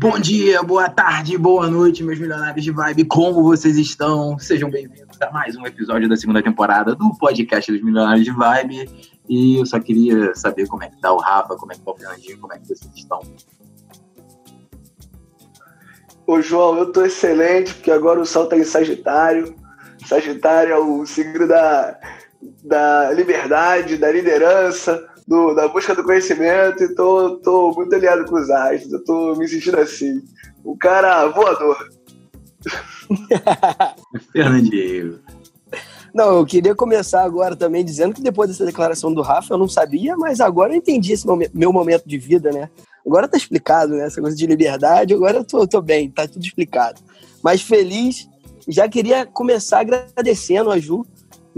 Bom dia, boa tarde, boa noite, meus milionários de vibe. Como vocês estão? Sejam bem-vindos a mais um episódio da segunda temporada do podcast dos Milionários de Vibe. E eu só queria saber como é que tá o Rafa, como é que tá o Fernandinho, como é que vocês estão. Ô, João, eu tô excelente, porque agora o sol tá em Sagitário. Sagitário é o signo da, da liberdade, da liderança, do, da busca do conhecimento, e tô, tô muito alinhado com os astros. Eu tô me sentindo assim. O cara voador. Fernandinho. Não, eu queria começar agora também dizendo que depois dessa declaração do Rafa eu não sabia, mas agora eu entendi esse momento, meu momento de vida, né? Agora tá explicado, né? Essa coisa de liberdade, agora eu tô, tô bem, tá tudo explicado. Mas feliz, já queria começar agradecendo a Ju,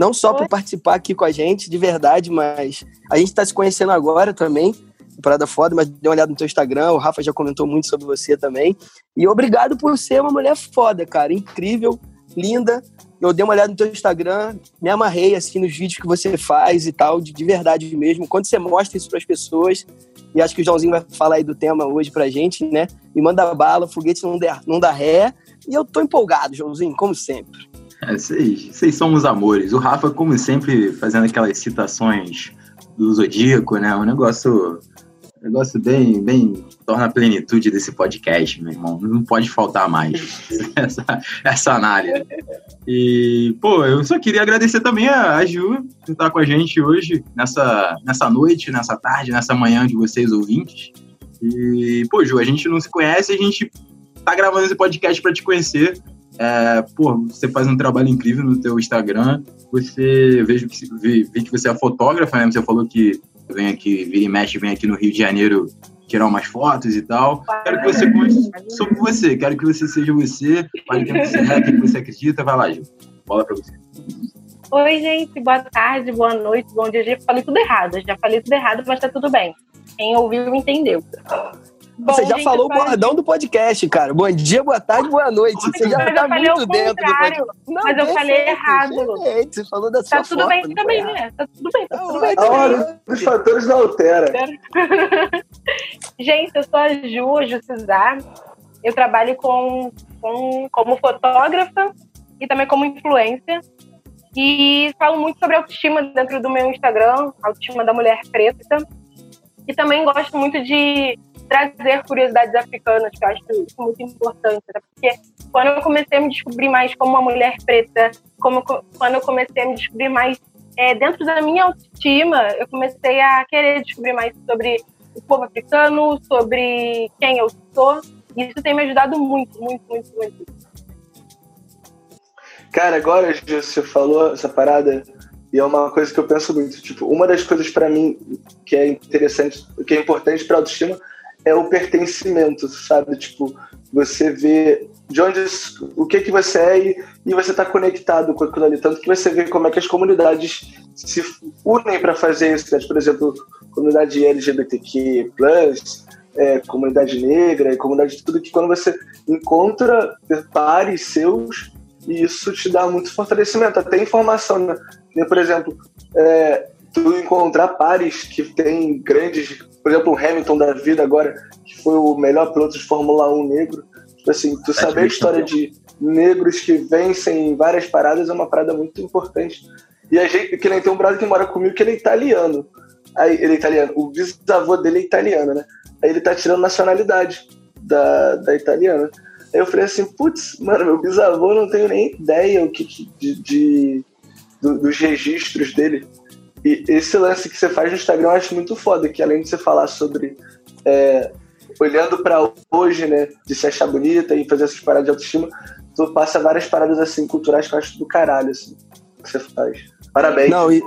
não só por participar aqui com a gente, de verdade, mas a gente tá se conhecendo agora também, parada foda, mas dê uma olhada no teu Instagram, o Rafa já comentou muito sobre você também. E obrigado por ser uma mulher foda, cara, incrível, linda, eu dei uma olhada no teu Instagram, me amarrei assim nos vídeos que você faz e tal, de, de verdade mesmo. Quando você mostra isso para as pessoas, e acho que o Joãozinho vai falar aí do tema hoje pra gente, né? Me manda bala, foguete não, der, não dá ré. E eu tô empolgado, Joãozinho, como sempre. É, vocês, vocês são os amores. O Rafa, como sempre, fazendo aquelas citações do Zodíaco, né? Um negócio negócio bem, bem torna a plenitude desse podcast, meu irmão. Não pode faltar mais essa, essa análise. E, pô, eu só queria agradecer também a, Ju por estar com a gente hoje, nessa, nessa noite, nessa tarde, nessa manhã de vocês ouvintes. E, pô, Ju, a gente não se conhece, a gente tá gravando esse podcast para te conhecer. É, pô, você faz um trabalho incrível no teu Instagram. Você vejo que vi, vi que você é fotógrafa, né? Você falou que vem aqui, vira e mexe, vem aqui no Rio de Janeiro tirar umas fotos e tal. Quero que você conte sobre você, quero que você seja você, fale quem você é, quem você acredita. Vai lá, Gil. Bola pra você. Oi, gente, boa tarde, boa noite, bom dia. Já falei tudo errado, já falei tudo errado, mas tá tudo bem. Quem ouviu entendeu. Bom, Você já gente, falou o bordão do podcast, cara. Bom dia, boa tarde, boa noite. Você já mas tá muito dentro do podcast. Não, mas eu falei errado. Gente, você falou da tá sua Tá tudo bem também, né? Tá tudo bem, tá, tudo bem. A hora dos fatores não altera. gente, eu sou a Ju, a Ju Cesar. Eu trabalho com, com, como fotógrafa e também como influência. E falo muito sobre autoestima dentro do meu Instagram, autoestima da mulher preta. E também gosto muito de trazer curiosidades africanas, que eu acho isso muito importante, né? porque quando eu comecei a me descobrir mais como uma mulher preta, como quando eu comecei a me descobrir mais é, dentro da minha autoestima, eu comecei a querer descobrir mais sobre o povo africano, sobre quem eu sou, e isso tem me ajudado muito, muito, muito, muito. Cara, agora você falou essa parada e é uma coisa que eu penso muito. Tipo, uma das coisas para mim que é interessante, que é importante para autoestima é o pertencimento, sabe? Tipo, você vê de onde o que que você é e, e você está conectado com aquilo ali, tanto que você vê como é que as comunidades se unem para fazer isso, né? por exemplo, comunidade LGBTQ+, é, comunidade negra, comunidade de tudo que quando você encontra pares seus e isso te dá muito fortalecimento, até informação, né? Por exemplo, é, tu encontrar pares que têm grandes por exemplo, o Hamilton da vida agora, que foi o melhor piloto de Fórmula 1 negro. Tipo assim, tu saber a história de negros que vencem em várias paradas é uma parada muito importante. E a gente, que nem tem um brother que mora comigo que ele é italiano. Aí, ele é italiano. O bisavô dele é italiano, né? Aí ele tá tirando nacionalidade da, da italiana. Aí eu falei assim, putz, mano, meu bisavô não tenho nem ideia o que, de, de do, dos registros dele. E esse lance que você faz no Instagram eu acho muito foda, que além de você falar sobre é, olhando para hoje, né, de se achar bonita e fazer essas paradas de autoestima, tu passa várias paradas assim culturais que eu acho do caralho, assim, que você faz. Parabéns. Não, e...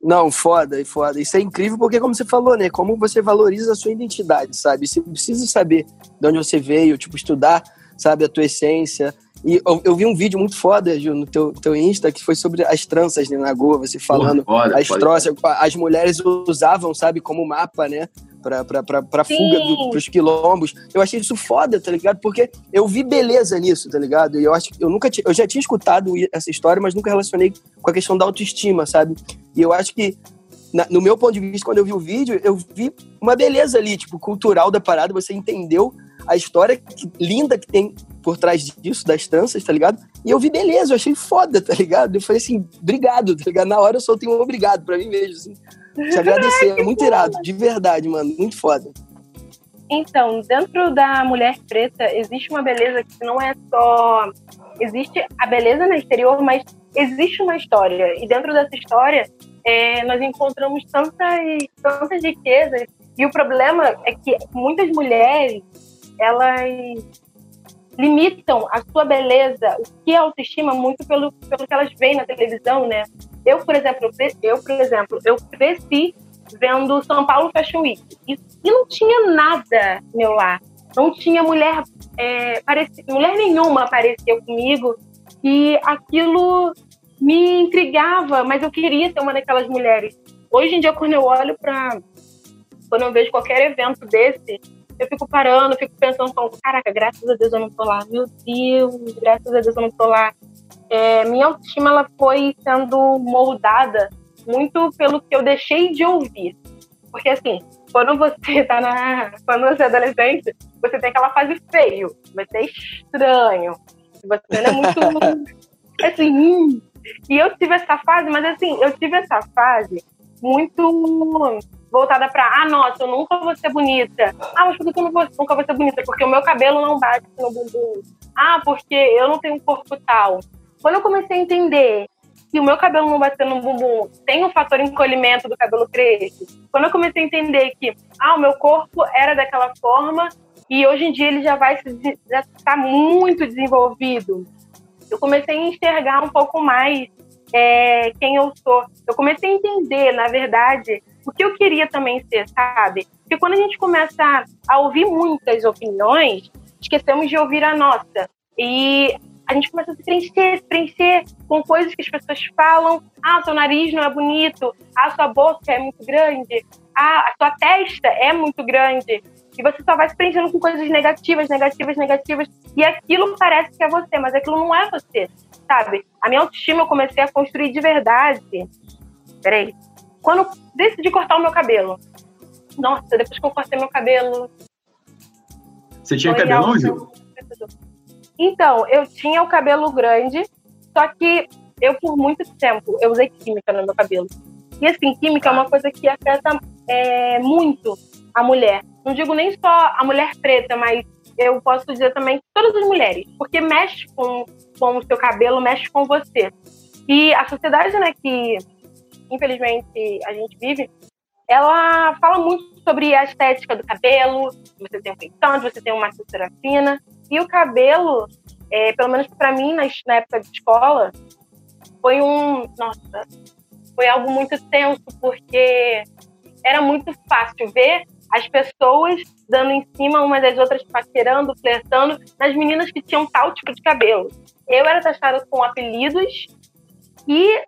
Não, foda, foda. Isso é incrível porque, como você falou, né? Como você valoriza a sua identidade, sabe? Você precisa saber de onde você veio, tipo, estudar, sabe, a tua essência, e eu, eu, vi um vídeo muito foda, Ju, no teu, teu Insta, que foi sobre as tranças né, na Goa, você falando foda, as troças, as mulheres usavam, sabe, como mapa, né? Pra, pra, pra, pra fuga do, pros quilombos. Eu achei isso foda, tá ligado? Porque eu vi beleza nisso, tá ligado? E eu acho que eu nunca eu já tinha escutado essa história, mas nunca relacionei com a questão da autoestima, sabe? E eu acho que na, no meu ponto de vista, quando eu vi o vídeo, eu vi uma beleza ali, tipo, cultural da parada, você entendeu a história que, linda que tem por trás disso, das tranças, tá ligado? E eu vi beleza, eu achei foda, tá ligado? Eu falei assim, obrigado, tá ligado? Na hora eu soltei um obrigado pra mim mesmo, assim. Te agradecer, é muito irado, de verdade, mano, muito foda. Então, dentro da mulher preta, existe uma beleza que não é só. Existe a beleza no exterior, mas existe uma história. E dentro dessa história, é, nós encontramos tantas, tantas riquezas. E o problema é que muitas mulheres, elas limitam a sua beleza, o que é autoestima, muito pelo, pelo que elas veem na televisão, né? Eu, por exemplo, eu, por exemplo, eu cresci vendo São Paulo Fashion Week. E, e não tinha nada meu lá. Não tinha mulher, é, parecia, mulher nenhuma apareceu comigo. E aquilo me intrigava, mas eu queria ser uma daquelas mulheres. Hoje em dia, quando eu olho para. Quando eu vejo qualquer evento desse, eu fico parando, fico pensando, caraca, graças a Deus eu não tô lá. Meu Deus, graças a Deus eu não tô lá. É, minha autoestima ela foi sendo moldada muito pelo que eu deixei de ouvir. Porque assim, quando você tá na. Quando você é adolescente, você tem aquela fase feio, você é estranho. Você não é muito. assim, hum. E eu tive essa fase, mas assim, eu tive essa fase muito voltada para ah, nossa, eu nunca vou ser bonita. Ah, mas por que eu não vou, nunca vou ser bonita? Porque o meu cabelo não bate no bumbum. Ah, porque eu não tenho um corpo tal. Quando eu comecei a entender que o meu cabelo não bater no bumbum tem um fator encolhimento do cabelo cresce, quando eu comecei a entender que ah, o meu corpo era daquela forma e hoje em dia ele já vai já está muito desenvolvido, eu comecei a enxergar um pouco mais é, quem eu sou. Eu comecei a entender, na verdade, o que eu queria também ser, sabe? Porque quando a gente começa a ouvir muitas opiniões, esquecemos de ouvir a nossa. E a gente começa a se preencher, se preencher com coisas que as pessoas falam. Ah, seu nariz não é bonito. Ah, sua boca é muito grande. Ah, a sua testa é muito grande. E você só vai se preenchendo com coisas negativas, negativas, negativas. E aquilo parece que é você, mas aquilo não é você, sabe? A minha autoestima eu comecei a construir de verdade. Peraí. Quando eu decidi cortar o meu cabelo. Nossa, depois que eu cortei meu cabelo. Você tinha cabelo, Gil? Então, eu tinha o cabelo grande, só que eu, por muito tempo, eu usei química no meu cabelo. E assim, química é uma coisa que afeta é, muito a mulher. Não digo nem só a mulher preta, mas eu posso dizer também todas as mulheres, porque mexe com, com o seu cabelo, mexe com você. E a sociedade, né, que infelizmente a gente vive, ela fala muito sobre a estética do cabelo, você tem um peitão, você tem uma cintura fina, e o cabelo, é, pelo menos para mim, na, na, época de escola, foi um. Nossa, foi algo muito tenso, porque era muito fácil ver as pessoas dando em cima umas das outras, paquerando, flertando, nas meninas que tinham tal tipo de cabelo. Eu era taxada com apelidos e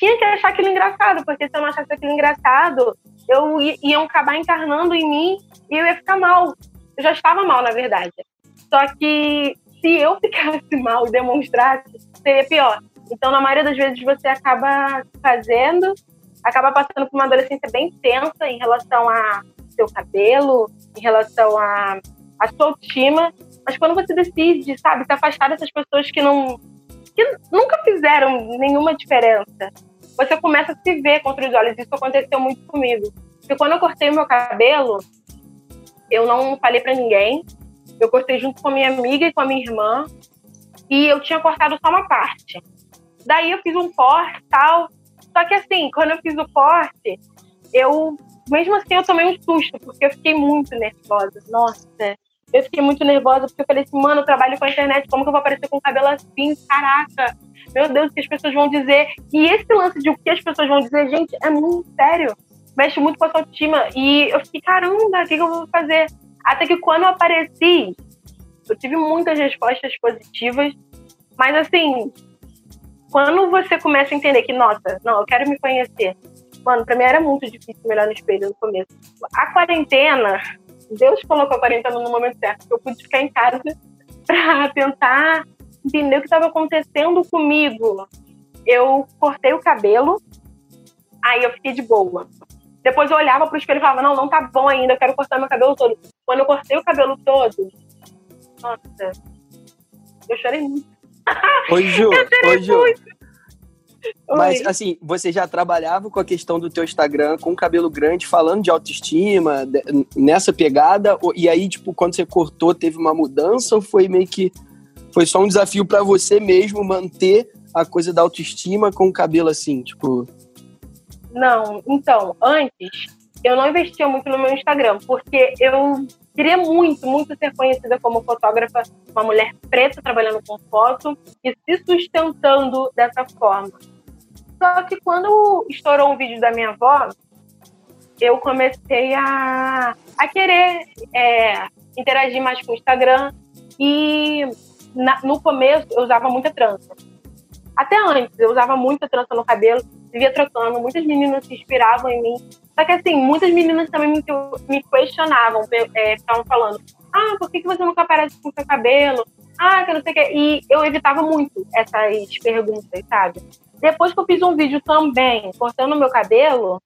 tinha que achar aquilo engraçado, porque se eu não achasse aquilo engraçado, eu ia acabar encarnando em mim e eu ia ficar mal. Eu já estava mal, na verdade. Só que se eu ficasse mal e demonstrasse, seria pior. Então, na maioria das vezes, você acaba fazendo, acaba passando por uma adolescência bem tensa em relação a seu cabelo, em relação a, a sua autoestima. Mas quando você decide, sabe, se afastar dessas pessoas que não que nunca fizeram nenhuma diferença, você começa a se ver contra os olhos. Isso aconteceu muito comigo. Porque quando eu cortei meu cabelo, eu não falei para ninguém, eu cortei junto com a minha amiga e com a minha irmã. E eu tinha cortado só uma parte. Daí eu fiz um corte tal. Só que assim, quando eu fiz o corte, eu. Mesmo assim, eu tomei um susto, porque eu fiquei muito nervosa. Nossa, eu fiquei muito nervosa, porque eu falei assim, mano, eu trabalho com a internet, como que eu vou aparecer com o cabelo assim? Caraca, meu Deus, o que as pessoas vão dizer? E esse lance de o que as pessoas vão dizer, gente, é muito sério. Mexe muito com a sua autoestima. E eu fiquei, caramba, o que, eu vou fazer? Até que quando eu apareci, eu tive muitas respostas positivas, mas assim, quando você começa a entender que, nossa, não, eu quero me conhecer. Mano, pra mim era muito difícil melhor no espelho no começo. A quarentena, Deus colocou a quarentena no momento certo, que eu pude ficar em casa pra tentar entender o que estava acontecendo comigo. Eu cortei o cabelo, aí eu fiquei de boa. Depois eu olhava pro espelho e falava, não, não tá bom ainda, eu quero cortar meu cabelo todo. Quando eu cortei o cabelo todo, Nossa, eu chorei muito. Oi, Ju. Oi, Ju. Muito. Mas, Oi. assim, você já trabalhava com a questão do teu Instagram com cabelo grande, falando de autoestima, de- nessa pegada? E aí, tipo, quando você cortou, teve uma mudança? Ou foi meio que... Foi só um desafio pra você mesmo manter a coisa da autoestima com o cabelo assim, tipo... Não, então, antes eu não investia muito no meu Instagram, porque eu queria muito, muito ser conhecida como fotógrafa, uma mulher preta trabalhando com foto e se sustentando dessa forma. Só que quando estourou um vídeo da minha avó, eu comecei a, a querer é, interagir mais com o Instagram e na- no começo eu usava muita trança. Até antes, eu usava muita trança no cabelo, vivia trocando, muitas meninas se inspiravam em mim. Só que assim, muitas meninas também me, me questionavam, é, ficavam falando, ah, por que, que você nunca aparece com seu cabelo? Ah, que não sei o que. E eu evitava muito essas perguntas, sabe? Depois que eu fiz um vídeo também, cortando meu cabelo,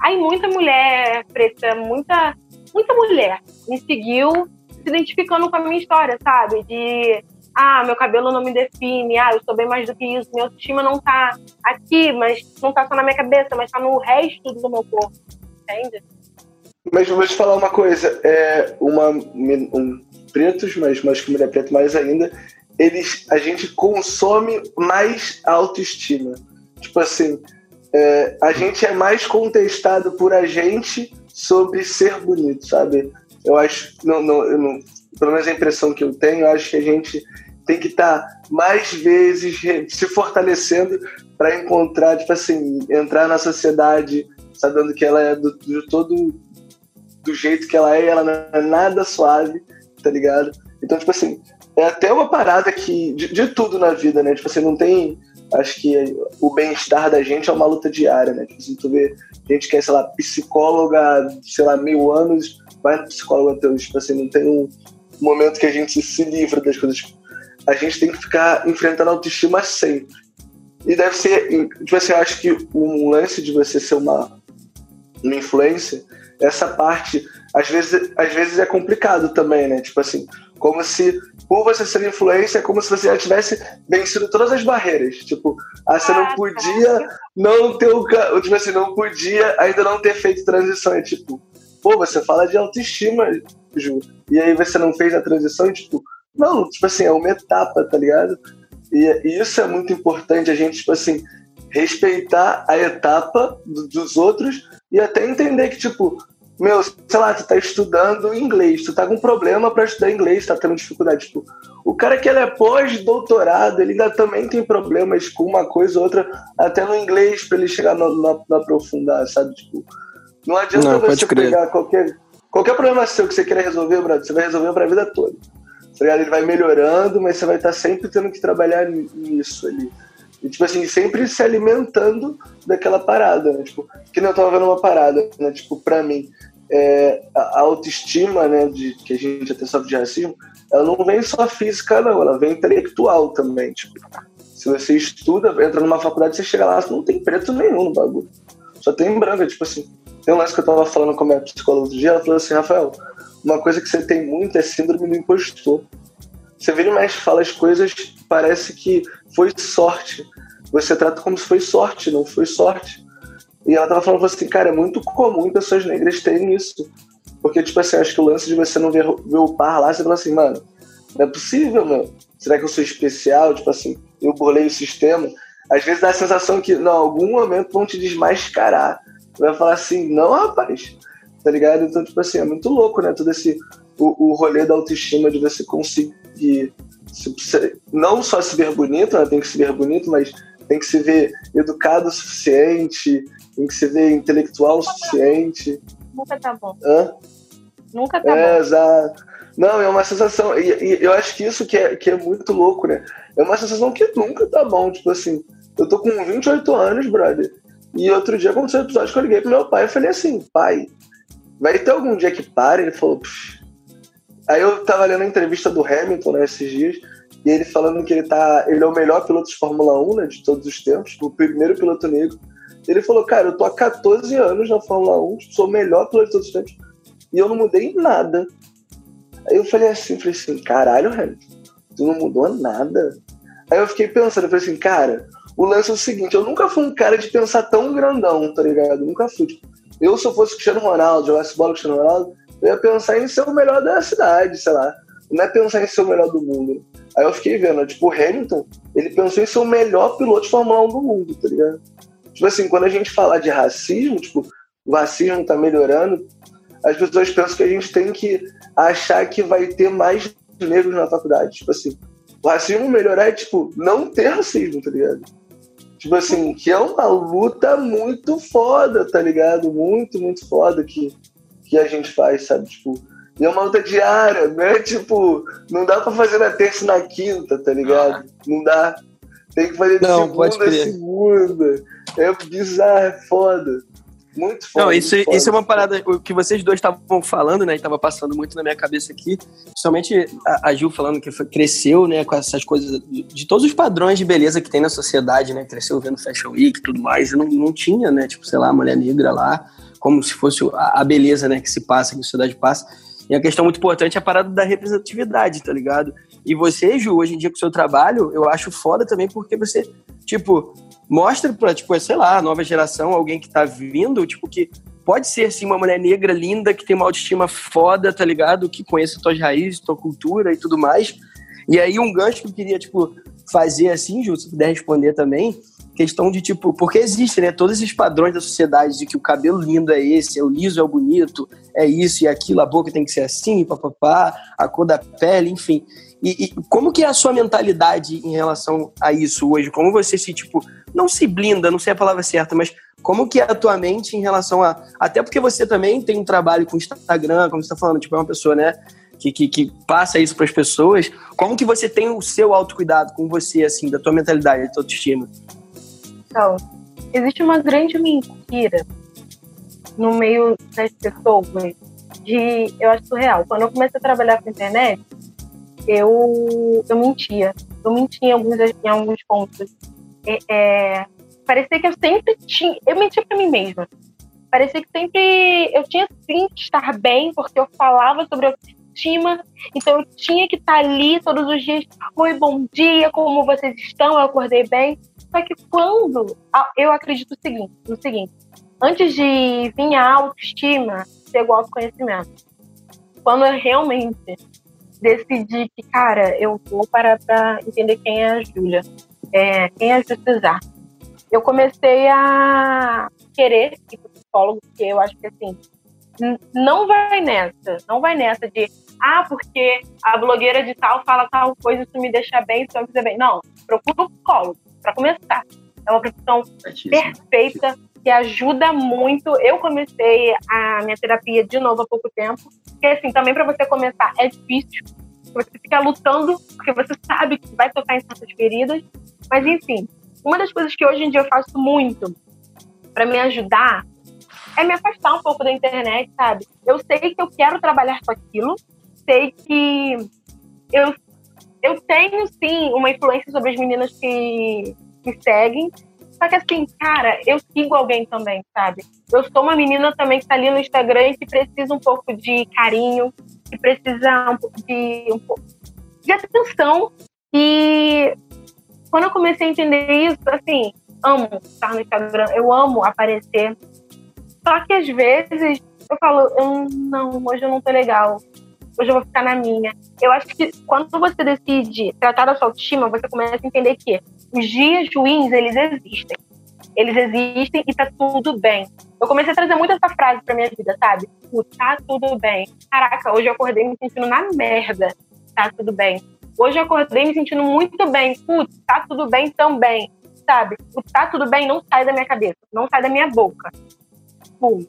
aí muita mulher preta, muita, muita mulher me seguiu se identificando com a minha história, sabe? De ah, meu cabelo não me define, ah, eu sou bem mais do que isso, minha autoestima não tá aqui, mas não tá só na minha cabeça, mas tá no resto do meu corpo, entende? Mas vou te falar uma coisa, é uma um, pretos, mas mais que mulher preta mais ainda, eles a gente consome mais autoestima. Tipo assim, é, a gente é mais contestado por a gente sobre ser bonito, sabe? Eu acho, não, não, eu não, pelo menos a impressão que eu tenho, acho que a gente tem que estar tá mais vezes se fortalecendo para encontrar, tipo assim, entrar na sociedade sabendo que ela é do, do todo do jeito que ela é, ela não é nada suave, tá ligado? Então, tipo assim, é até uma parada que. De, de tudo na vida, né? Tipo assim, não tem. Acho que o bem-estar da gente é uma luta diária, né? Tipo assim, tu vê gente que é, sei lá, psicóloga, sei lá, mil anos, vai no psicólogo até hoje. Tipo assim, não tem um momento que a gente se livra das coisas. A gente tem que ficar enfrentando a autoestima sempre. E deve ser. Tipo assim, eu acho que um lance de você ser uma, uma influência essa parte às vezes, às vezes é complicado também, né? Tipo assim, como se por você ser influência, é como se você já tivesse vencido todas as barreiras. Tipo, ah, você não podia não ter o. Tipo assim, não podia ainda não ter feito transição. É tipo, pô, você fala de autoestima, E aí você não fez a transição, tipo, não, tipo assim, é uma etapa, tá ligado? E, e isso é muito importante, a gente, tipo assim, respeitar a etapa do, dos outros e até entender que, tipo, meu, sei lá, tu tá estudando inglês, tu tá com problema para estudar inglês, tá tendo dificuldade. Tipo, o cara que ele é pós-doutorado, ele ainda também tem problemas com uma coisa ou outra, até no inglês, para ele chegar no, no, no, aprofundar, sabe? Tipo, não adianta não, você pegar qualquer, qualquer problema seu que você queira resolver, brother, você vai resolver pra vida toda. Tá? Ele vai melhorando, mas você vai estar sempre tendo que trabalhar nisso ali. E, tipo assim, sempre se alimentando daquela parada, né? Tipo, que não eu tava vendo uma parada, né? Tipo, pra mim, é, a autoestima, né, de, que a gente até sofre de racismo, ela não vem só física, não, ela vem intelectual também, tipo. Se você estuda, entra numa faculdade, você chega lá, não tem preto nenhum no bagulho. Só tem branco, tipo assim. Tem um lance que eu tava falando com a minha psicóloga outro dia, ela falou assim, Rafael, uma coisa que você tem muito é síndrome do impostor. Você vira e mexe, fala as coisas, parece que foi sorte. Você trata como se foi sorte, não foi sorte. E ela tava falando assim, cara, é muito comum pessoas negras terem isso. Porque, tipo assim, acho que o lance de você não ver, ver o par lá, você fala assim, mano, não é possível, meu. Será que eu sou especial? Tipo assim, eu bolei o sistema. Às vezes dá a sensação que, em algum momento, vão te desmascarar. Vai falar assim, não, rapaz. Tá ligado? Então, tipo assim, é muito louco, né? Todo esse. O, o rolê da autoestima de você conseguir se, não só se ver bonito, né? tem que se ver bonito, mas tem que se ver educado o suficiente, tem que se ver intelectual o suficiente. Nunca tá bom. Hã? Nunca tá é, bom. Exato. Não, é uma sensação. E, e, eu acho que isso que é, que é muito louco, né? É uma sensação que nunca tá bom. Tipo assim, eu tô com 28 anos, brother. E outro dia aconteceu um episódio que eu liguei pro meu pai e falei assim, pai, vai ter algum dia que pare? Ele falou, Psh. Aí eu tava lendo a entrevista do Hamilton, né, esses dias, e ele falando que ele tá. Ele é o melhor piloto de Fórmula 1, né, de todos os tempos, o primeiro piloto negro. Ele falou, cara, eu tô há 14 anos na Fórmula 1, sou o melhor piloto de todos os tempos, e eu não mudei em nada. Aí eu falei assim, falei assim, caralho, Hamilton, tu não mudou nada. Aí eu fiquei pensando, eu falei assim, cara, o lance é o seguinte, eu nunca fui um cara de pensar tão grandão, tá ligado? Nunca fui. Tipo, eu, se eu fosse Cristiano Ronaldo, jogasse bola com Cristiano Ronaldo, eu ia pensar em ser o melhor da cidade, sei lá. Não é pensar em ser o melhor do mundo. Aí eu fiquei vendo, tipo, o Hamilton, ele pensou em ser o melhor piloto de Fórmula 1 do mundo, tá ligado? Tipo assim, quando a gente falar de racismo, tipo, o racismo tá melhorando, as pessoas pensam que a gente tem que achar que vai ter mais negros na faculdade. Tipo assim, o racismo melhorar é, tipo, não ter racismo, tá ligado? Tipo assim, que é uma luta muito foda, tá ligado? Muito, muito foda que, que a gente faz, sabe? Tipo, e é uma luta diária, né? Tipo, não dá pra fazer na terça e na quinta, tá ligado? Não dá. Tem que fazer de não, segunda a segunda. É bizarro, é foda. Muito foda. Não, isso, foda. isso é uma parada o que vocês dois estavam falando, né? E tava passando muito na minha cabeça aqui. Principalmente a, a Gil falando que foi, cresceu, né, com essas coisas de, de, todos os padrões de beleza que tem na sociedade, né? Cresceu vendo Fashion Week e tudo mais. Não, não tinha, né? Tipo, sei lá, a mulher negra lá, como se fosse a, a beleza, né, que se passa, que a sociedade passa. E a questão muito importante é a parada da representatividade, tá ligado? E você, Ju, hoje em dia com o seu trabalho, eu acho foda também porque você, tipo, mostra pra, tipo, sei lá, nova geração, alguém que tá vindo, tipo, que pode ser, assim, uma mulher negra linda, que tem uma autoestima foda, tá ligado? Que conhece tuas raízes, tua cultura e tudo mais. E aí, um gancho que eu queria, tipo, fazer assim, Ju, se puder responder também, questão de tipo, porque existe, né, todos esses padrões da sociedade de que o cabelo lindo é esse, é o liso é o bonito, é isso e aquilo, a boca tem que ser assim, papapá, a cor da pele, enfim. E, e, como que é a sua mentalidade em relação a isso hoje? Como você se, tipo, não se blinda, não sei a palavra certa, mas como que é a tua mente em relação a... Até porque você também tem um trabalho com Instagram, como você está falando, tipo, é uma pessoa, né, que, que, que passa isso para as pessoas. Como que você tem o seu autocuidado com você, assim, da tua mentalidade, da tua autoestima? Então, existe uma grande mentira no meio das pessoas de, eu acho surreal. Quando eu comecei a trabalhar com internet, eu, eu mentia. Eu mentia em alguns, em alguns pontos. É, é, parecia que eu sempre tinha. Eu mentia para mim mesma. Parecia que sempre eu tinha sim que estar bem, porque eu falava sobre autoestima, então eu tinha que estar ali todos os dias. Oi, bom dia, como vocês estão? Eu acordei bem. Só que quando. Eu acredito o seguinte, no seguinte: antes de vir a autoestima, chegou o autoconhecimento. Quando eu realmente decidi que, cara, eu vou parar para entender quem é a Júlia, é, quem é a Justicizar. Eu comecei a querer ir pro psicólogo, porque eu acho que assim, não vai nessa, não vai nessa de ah, porque a blogueira de tal fala tal coisa, isso me deixa bem, isso me fizer bem. Não, procura um psicólogo, para começar. É uma profissão perfeita, que ajuda muito. Eu comecei a minha terapia de novo há pouco tempo, porque assim, também para você começar é difícil. Você fica lutando, porque você sabe que vai tocar em certas feridas. Mas enfim, uma das coisas que hoje em dia eu faço muito para me ajudar é me afastar um pouco da internet, sabe? Eu sei que eu quero trabalhar com aquilo, sei que eu, eu tenho sim uma influência sobre as meninas que me seguem, só que assim, cara, eu sigo alguém também, sabe? Eu sou uma menina também que tá ali no Instagram e que precisa um pouco de carinho, que precisa um pouco de, um pouco de atenção. E quando eu comecei a entender isso, assim, amo estar no Instagram, eu amo aparecer. Só que às vezes eu falo, eu, não, hoje eu não tô legal. Hoje eu vou ficar na minha. Eu acho que quando você decide tratar da sua autoestima, você começa a entender que os dias ruins, eles existem. Eles existem e tá tudo bem. Eu comecei a trazer muito essa frase pra minha vida, sabe? O tá tudo bem. Caraca, hoje eu acordei me sentindo na merda. Tá tudo bem. Hoje eu acordei me sentindo muito bem. Putz, tá tudo bem também. Sabe? O tá tudo bem não sai da minha cabeça, não sai da minha boca. Pum.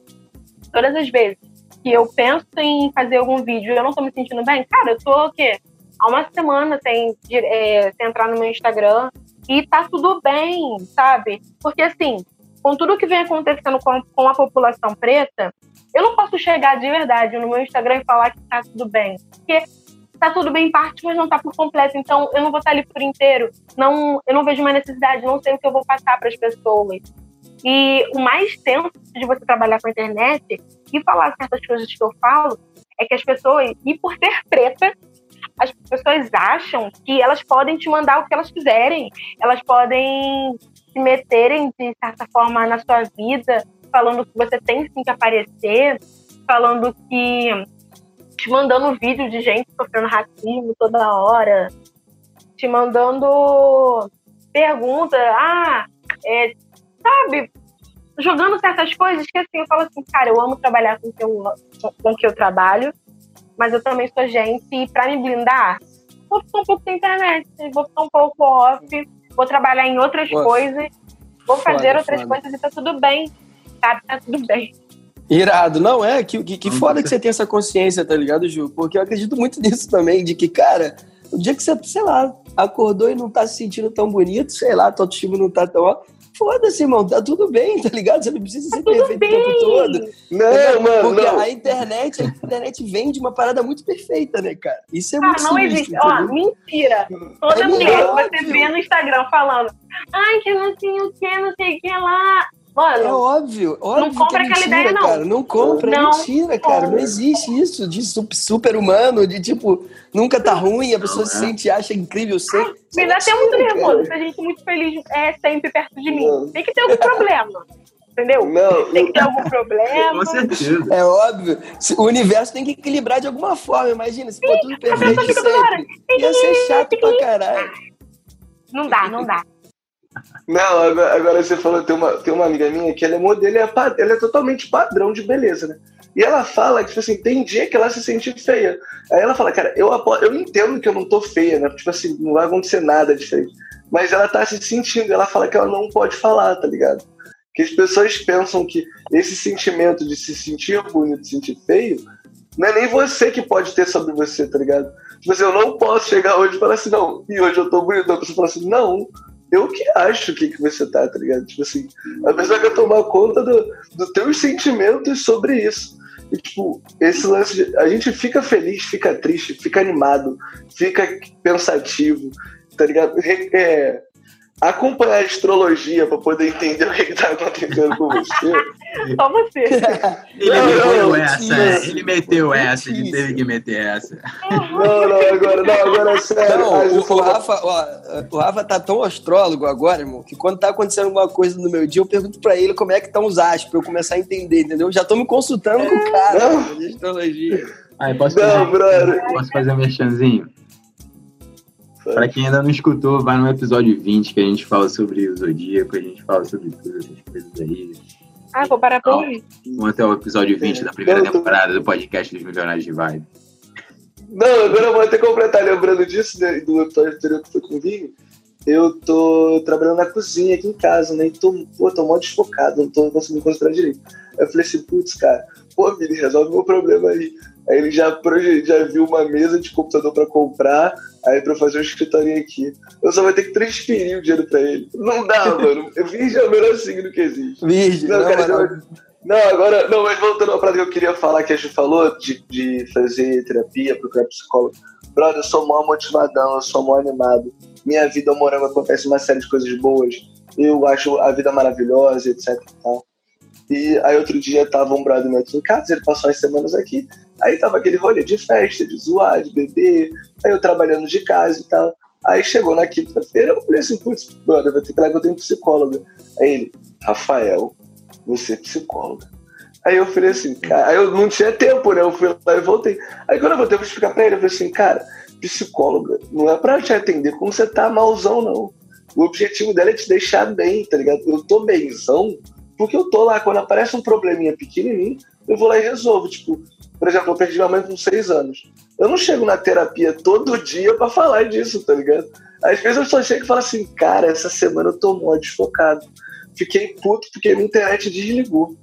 Todas as vezes que eu penso em fazer algum vídeo e eu não tô me sentindo bem, cara, eu tô o quê? Há uma semana sem, é, sem entrar no meu Instagram, e tá tudo bem, sabe? Porque assim, com tudo que vem acontecendo com, com a população preta, eu não posso chegar de verdade no meu Instagram e falar que tá tudo bem. Porque tá tudo bem em parte, mas não tá por completo. Então eu não vou estar ali por inteiro. Não, eu não vejo uma necessidade, não sei o que eu vou passar para as pessoas. E o mais tenso de você trabalhar com a internet e falar certas coisas que eu falo é que as pessoas, e por ser preta, as pessoas acham que elas podem te mandar o que elas quiserem, elas podem se meterem de certa forma na sua vida, falando que você tem sim que aparecer, falando que te mandando vídeo de gente sofrendo racismo toda hora, te mandando pergunta, ah, é, sabe, jogando certas coisas que assim, eu falo assim, cara, eu amo trabalhar com o que eu, com o que eu trabalho, mas eu também sou gente e para me blindar, vou ficar um pouco na internet, vou ficar um pouco off, vou trabalhar em outras Nossa. coisas, vou fazer foda, outras foda. coisas e tá tudo bem, sabe? Tá tudo bem. Irado, não é? Que, que, que foda que você tem essa consciência, tá ligado, Ju? Porque eu acredito muito nisso também, de que, cara, o dia que você, sei lá, acordou e não tá se sentindo tão bonito, sei lá, tua autoestima não tá tão foda-se, irmão, tá tudo bem, tá ligado? Você não precisa ser tá perfeito bem. o tempo todo. Não, mano, Porque não. a internet, a internet vem de uma parada muito perfeita, né, cara? Isso é ah, muito não existe. Ó, mentira. Toda é mulher que você vê no Instagram falando, ai, que não sei o que, não sei o que lá. Mano, é óbvio, óbvio. Não compra é mentira, aquela ideia, não. Cara, não compra, é não é mentira, cara. Não existe isso de super humano, de tipo, nunca tá ruim, a pessoa não, se é. sente acha incrível sempre. Me dá até muito nervoso, se a gente muito feliz é sempre perto de mim. Não. Tem que ter algum problema. Entendeu? Não, tem que ter algum problema. Com certeza. É óbvio. O universo tem que equilibrar de alguma forma. Imagina, se for tudo perfeito sempre. Ia ser chato pra caralho. Não dá, não dá. Não, agora, agora, você falou, tem uma, tem uma amiga minha que ela é modelo, ela é, ela é totalmente padrão de beleza, né? E ela fala que, tipo assim, tem dia que ela se sente feia. Aí ela fala, cara, eu, eu entendo que eu não tô feia, né? Tipo assim, não vai acontecer nada diferente. Mas ela tá se sentindo, ela fala que ela não pode falar, tá ligado? Que as pessoas pensam que esse sentimento de se sentir bonito, de se sentir feio, não é nem você que pode ter sobre você, tá ligado? Tipo assim, eu não posso chegar hoje e falar assim, não, e hoje eu tô bonito. A pessoa fala assim, não, eu que acho o que, que você tá, tá ligado? Tipo assim, a pessoa quer tomar conta dos do teus sentimentos sobre isso. E, tipo, esse lance de, A gente fica feliz, fica triste, fica animado, fica pensativo, tá ligado? É, acompanhar a astrologia para poder entender o que está acontecendo com você. Só você. ele não, meteu não, essa, ele meteu essa, ele teve que meter essa. Não, não, agora, não, agora sério. Não, o, o, Rafa, ó, o Rafa tá tão astrólogo agora, irmão, que quando tá acontecendo alguma coisa no meu dia, eu pergunto para ele como é que estão os astros, pra eu começar a entender, entendeu? Já tô me consultando com o cara não. de astrologia. Aí, posso não, fazer, brother. Posso fazer um merchanzinho? Para quem ainda não escutou, vai no episódio 20 que a gente fala sobre o Zodíaco, a gente fala sobre tudo essas coisas aí. Ah, vou parar por aí. Vamos até o episódio 20 da primeira temporada do podcast dos Milionários de Vibe. Não, agora eu vou até completar, lembrando disso, né, do episódio anterior que foi com o Vinho. Eu tô trabalhando na cozinha aqui em casa, né? E tô, pô, tô mó desfocado, não tô conseguindo concentrar direito. Aí eu falei assim, putz, cara, pô, Vini, resolve o meu problema aí. Aí ele já, já viu uma mesa de computador para comprar, aí para fazer um escritório aqui. Eu só vou ter que transferir o dinheiro para ele. Não dá, mano. Virgem é o melhor signo que existe. Virgem, não, não, cara, não. não, agora, não, mas voltando ao prato que eu queria falar, que a gente falou de, de fazer terapia, procurar psicólogo. Brother, eu sou mó motivadão, eu sou mó animado. Minha vida ao morango acontece uma série de coisas boas. Eu acho a vida maravilhosa, etc e. E aí outro dia tava um brother meu aqui em casa, ele passou as semanas aqui. Aí tava aquele rolê de festa, de zoar, de beber, aí eu trabalhando de casa e tal. Aí chegou na quinta-feira, eu falei assim, putz, brother, vai ter que lá que eu tenho psicóloga. Aí ele, Rafael, você é psicóloga. Aí eu falei assim, cara, aí eu não tinha tempo, né? Eu fui lá e voltei. Aí quando eu voltei, eu explicar pra ele, eu falei assim, cara, psicóloga não é pra te atender como você tá malzão, não. O objetivo dela é te deixar bem, tá ligado? Eu tô benzão porque eu tô lá, quando aparece um probleminha pequenininho, eu vou lá e resolvo. Tipo, por exemplo, eu perdi minha mãe com seis anos. Eu não chego na terapia todo dia para falar disso, tá ligado? Às vezes eu só chego e falo assim, cara, essa semana eu tô mó desfocado. Fiquei puto porque minha internet desligou.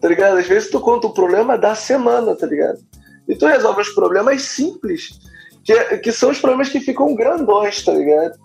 Tá ligado? Às vezes tu conta o problema da semana, tá ligado? E tu resolve os problemas simples, que, que são os problemas que ficam grandões, tá ligado?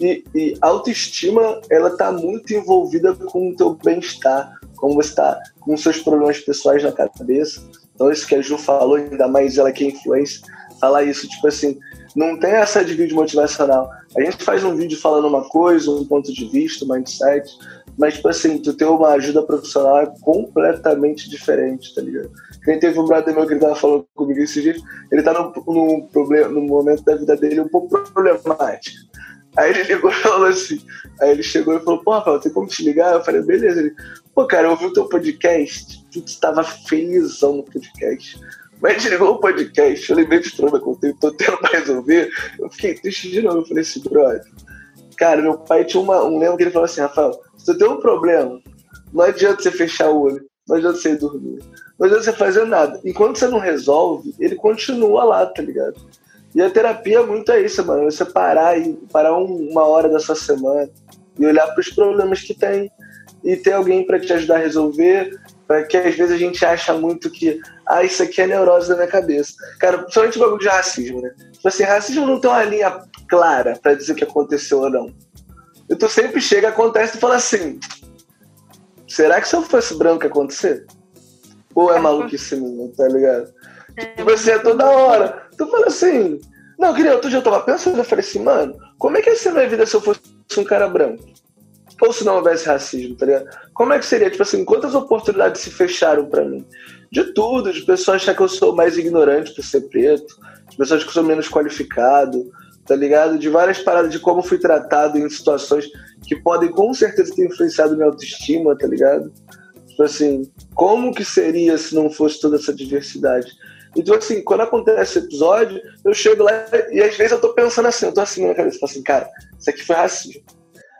E, e autoestima, ela tá muito envolvida com o teu bem-estar, como você tá com seus problemas pessoais na cabeça. Então, isso que a Ju falou, ainda mais ela que é influência, falar isso, tipo assim, não tem essa de vídeo motivacional. A gente faz um vídeo falando uma coisa, um ponto de vista, um mindset, Mas, tipo assim, tu ter uma ajuda profissional é completamente diferente, tá ligado? Quem teve um brother meu que ele tava falando comigo esses dias, ele tá num, problema, num momento da vida dele um pouco problemático. Aí ele ligou e falou assim. Aí ele chegou e falou, pô, Rafael, tem como te ligar? Eu falei, beleza. Ele, pô, cara, eu ouvi o teu podcast, tu estava felizão no podcast. Mas ligou o podcast, eu lembrei de problema que eu tenho, tô tendo pra resolver. Eu fiquei triste de novo. Eu falei assim, brother. Cara, meu pai tinha uma, um lema que ele falou assim, Rafael, se tu tem um problema, não adianta você fechar o olho, não adianta você ir dormir, não adianta você fazer nada. Enquanto você não resolve, ele continua lá, tá ligado? E a terapia é muito é isso, mano. Você parar e parar uma hora da sua semana e olhar para os problemas que tem e ter alguém para te ajudar a resolver. Para que às vezes a gente acha muito que, ah, isso aqui é neurose da minha cabeça. Cara, principalmente o bagulho de racismo, né? Tipo assim, racismo não tem uma linha clara para dizer o que aconteceu ou não. Então sempre chega, acontece e fala assim: será que se eu fosse branco ia acontecer? Ou é maluquice minha, tá ligado? Tipo assim, é toda hora. Tu fala assim. Não, queria, outro dia eu tava pensando, eu falei assim, mano, como é que ia ser minha vida se eu fosse um cara branco? Ou se não houvesse racismo, tá ligado? Como é que seria? Tipo assim, quantas oportunidades se fecharam para mim? De tudo, de pessoas achar que eu sou mais ignorante por ser preto, de pessoas que eu sou menos qualificado, tá ligado? De várias paradas de como fui tratado em situações que podem com certeza ter influenciado minha autoestima, tá ligado? Tipo assim, como que seria se não fosse toda essa diversidade? Então, assim, quando acontece esse episódio, eu chego lá e às vezes eu tô pensando assim, eu tô assim na minha cabeça, assim, cara, isso aqui foi racismo.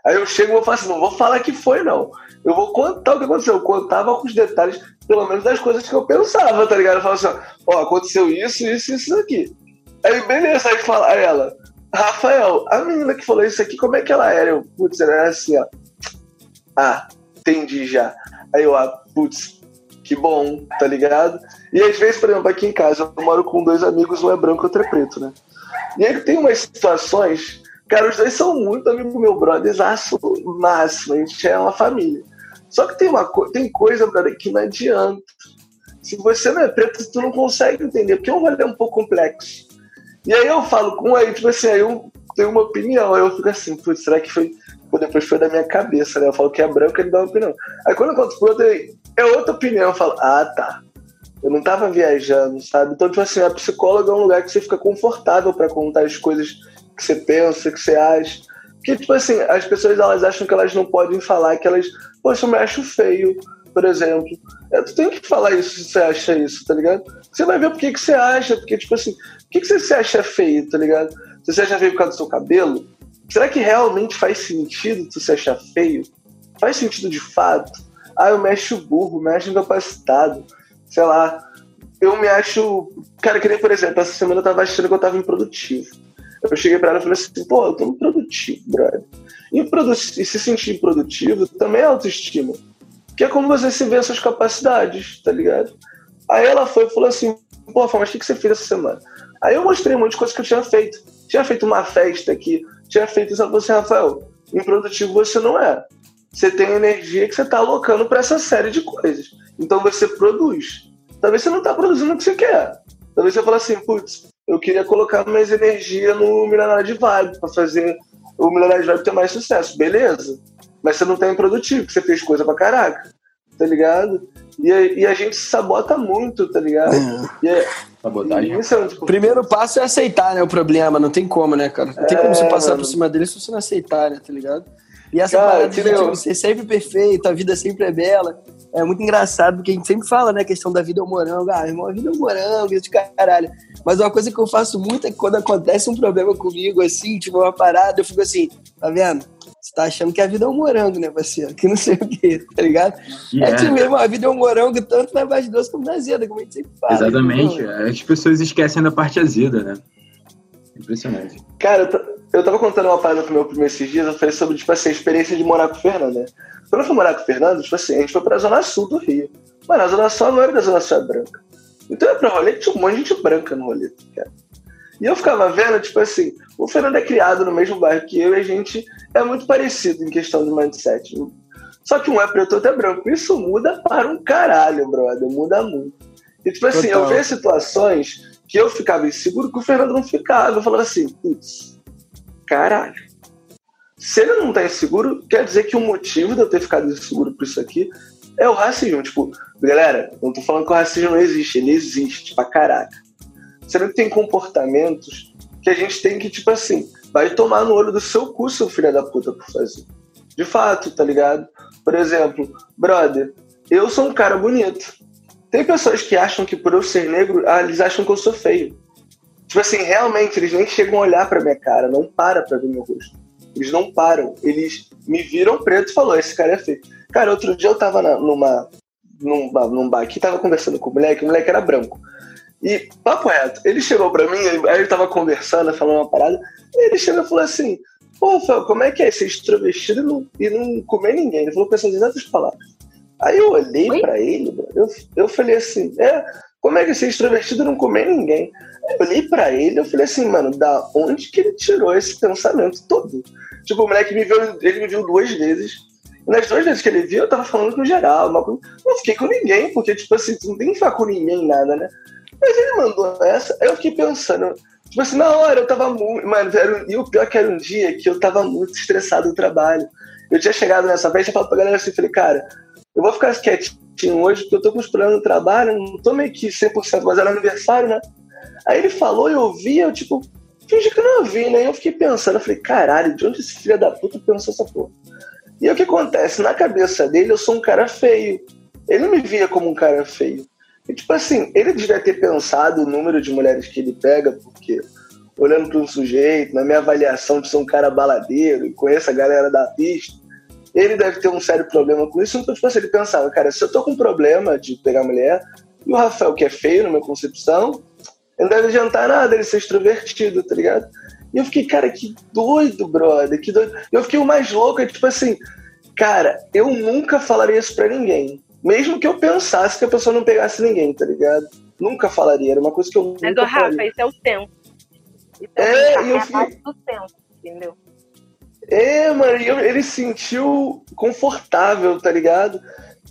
Aí eu chego e falar assim, não vou falar que foi, não. Eu vou contar o que aconteceu. Eu contava com os detalhes, pelo menos das coisas que eu pensava, tá ligado? Eu falo assim, ó, aconteceu isso, isso, isso aqui. Aí, beleza, aí fala, aí ela, Rafael, a menina que falou isso aqui, como é que ela era? Eu, putz, ela era assim, ó. Ah, entendi já. Aí eu, ah, putz, que bom, tá ligado? E às vezes, por exemplo, aqui em casa, eu moro com dois amigos, um é branco e outro é preto, né? E aí tem umas situações, cara, os dois são muito amigos do meu brother, aço máximo, a gente é uma família. Só que tem, uma, tem coisa, brother, que não adianta. Se você não é preto, tu não consegue entender, porque é um rolê um pouco complexo. E aí eu falo com aí, tipo assim, aí eu tenho uma opinião, aí eu fico assim, putz, será que foi. Depois foi da minha cabeça, né? Eu falo que é branco, ele dá uma opinião. Aí quando eu conto pro outro, é outra opinião. Eu falo, ah, tá. Eu não tava viajando, sabe? Então, tipo assim, a psicóloga é um lugar que você fica confortável para contar as coisas que você pensa, que você acha. Porque, tipo assim, as pessoas elas acham que elas não podem falar que elas, poxa, eu me acho feio, por exemplo. É, tu tem que falar isso se você acha isso, tá ligado? Você vai ver por que, você acha, porque, tipo assim, por que, que você se acha feio, tá ligado? Se você acha feio por causa do seu cabelo, será que realmente faz sentido tu se achar feio? Faz sentido de fato? Ah, eu me acho burro, me acho incapacitado. Sei lá. Eu me acho. Cara, que nem, por exemplo, essa semana eu tava achando que eu tava improdutivo. Eu cheguei pra ela e falei assim, pô, eu tô improdutivo, brother. E se sentir improdutivo também é autoestima. Que é como você se vê suas capacidades, tá ligado? Aí ela foi e falou assim, pô, mas o que, que você fez essa semana? Aí eu mostrei um monte de coisa que eu tinha feito. Tinha feito uma festa aqui, tinha feito isso. Ela falou assim, Rafael, improdutivo você não é você tem energia que você está alocando para essa série de coisas. Então você produz. Talvez você não está produzindo o que você quer. Talvez você fale assim, putz, eu queria colocar mais energia no Milionário de Vibe para fazer o Milionário de Vibe ter mais sucesso. Beleza. Mas você não tá improdutivo, porque você fez coisa pra caraca. Tá ligado? E a, e a gente se sabota muito, tá ligado? É. É, Sabotagem. Isso é, tipo, Primeiro passo é aceitar, né, o problema. Não tem como, né, cara? Não tem como você passar por cima dele se você não aceitar, né, tá ligado? E essa Cara, parada de tipo, ser sempre perfeito, a vida sempre é bela. É muito engraçado, porque a gente sempre fala, né, a questão da vida é um morango. Ah, irmão, a vida é um morango, isso de caralho. Mas uma coisa que eu faço muito é que quando acontece um problema comigo, assim, tipo, uma parada, eu fico assim, tá vendo? Você tá achando que a vida é um morango, né, parceiro? Que não sei o quê, tá ligado? Yeah. É tipo mesmo, a vida é um morango tanto na base doce como na azeda, como a gente sempre fala. Exatamente. Então, As pessoas esquecem da parte azeda, né? Impressionante. Cara, eu tava contando uma parada pro meu primo esses dias, eu falei sobre, tipo assim, a experiência de morar com o Fernando, né? Quando eu fui morar com o Fernando, tipo assim, a gente foi pra Zona Sul do Rio. Mas a Zona Sul não era da Zona Sul é branca. Então eu ia pra rolê, tinha um monte de gente branca no rolê, cara. E eu ficava vendo, tipo assim, o Fernando é criado no mesmo bairro que eu e a gente é muito parecido em questão de mindset. Só que um é preto, outro é branco. Isso muda para um caralho, brother. Muda muito. E tipo assim, Total. eu vejo situações que eu ficava inseguro que o Fernando não ficava. Eu falava assim, putz, caralho. Se ele não tá inseguro, quer dizer que o motivo de eu ter ficado inseguro por isso aqui é o racismo. Tipo, galera, não tô falando que o racismo não existe, ele existe pra caraca. Será que tem comportamentos que a gente tem que, tipo assim, vai tomar no olho do seu cu, seu filho da puta, por fazer. De fato, tá ligado? Por exemplo, brother, eu sou um cara bonito. Tem pessoas que acham que por eu ser negro, ah, eles acham que eu sou feio. Tipo assim, realmente, eles nem chegam a olhar pra minha cara, não para pra ver meu rosto. Eles não param. Eles me viram preto e falou, esse cara é feio. Cara, outro dia eu tava na, numa, num, num bar aqui, tava conversando com o moleque, o moleque era branco. E, papo reto, ele chegou pra mim, aí ele tava conversando, falando uma parada, e ele chegou e falou assim, pô, Fel, como é que é ser extrovertido e não, e não comer ninguém? Ele falou com essas exatas palavras. Aí eu olhei pra ele, eu, eu falei assim, é, como é que é ser extrovertido e não comer ninguém? Olhei pra ele, eu falei assim, mano, da onde que ele tirou esse pensamento todo? Tipo, o moleque me viu, ele me viu duas vezes, nas duas vezes que ele viu, eu tava falando com geral. Não fiquei com ninguém, porque, tipo assim, não tem que ficar com ninguém, nada, né? Mas ele mandou essa, aí eu fiquei pensando, tipo assim, na hora eu tava muito. Mano, era, e o pior que era um dia que eu tava muito estressado do trabalho. Eu tinha chegado nessa festa e falei pra galera assim, falei, cara, eu vou ficar quietinho hoje, porque eu tô com os problemas no trabalho, não tô meio que 100%, mas era aniversário, né? Aí ele falou e eu ouvi, eu tipo, fingi que não ouvi, né? Eu fiquei pensando, eu falei, caralho, de onde esse filho da puta pensou essa porra? E o que acontece? Na cabeça dele, eu sou um cara feio. Ele me via como um cara feio. E, tipo assim, ele devia ter pensado o número de mulheres que ele pega, porque olhando para um sujeito, na minha avaliação de ser um cara baladeiro e conheço a galera da pista, ele deve ter um sério problema com isso. Então, tipo assim, ele pensava, cara, se eu tô com problema de pegar mulher, e o Rafael, que é feio na minha concepção, não deve adiantar nada ele ser extrovertido, tá ligado? E eu fiquei, cara, que doido, brother, que doido. Eu fiquei o mais louco, é tipo assim, cara, eu nunca falaria isso pra ninguém. Mesmo que eu pensasse que a pessoa não pegasse ninguém, tá ligado? Nunca falaria, era uma coisa que eu nunca Mas, Rafa, falaria. isso é o tempo. Isso é, é e eu fiquei... do tempo, entendeu? É, mano, eu, ele se sentiu confortável, tá ligado?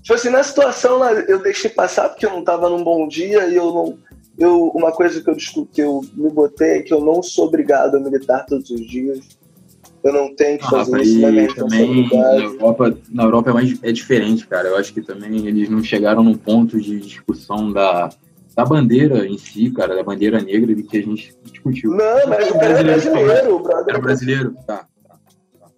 Tipo assim, na situação lá, eu deixei passar porque eu não tava num bom dia e eu não eu, uma coisa que eu, que eu me botei é que eu não sou obrigado a militar todos os dias. Eu não tenho que fazer ah, isso na minha também na Europa, na Europa é, mais, é diferente, cara. Eu acho que também eles não chegaram num ponto de discussão da, da bandeira em si, cara, da bandeira negra de que a gente discutiu. Não, mas o cara é brasileiro, o brother. Era brasileiro? Tá.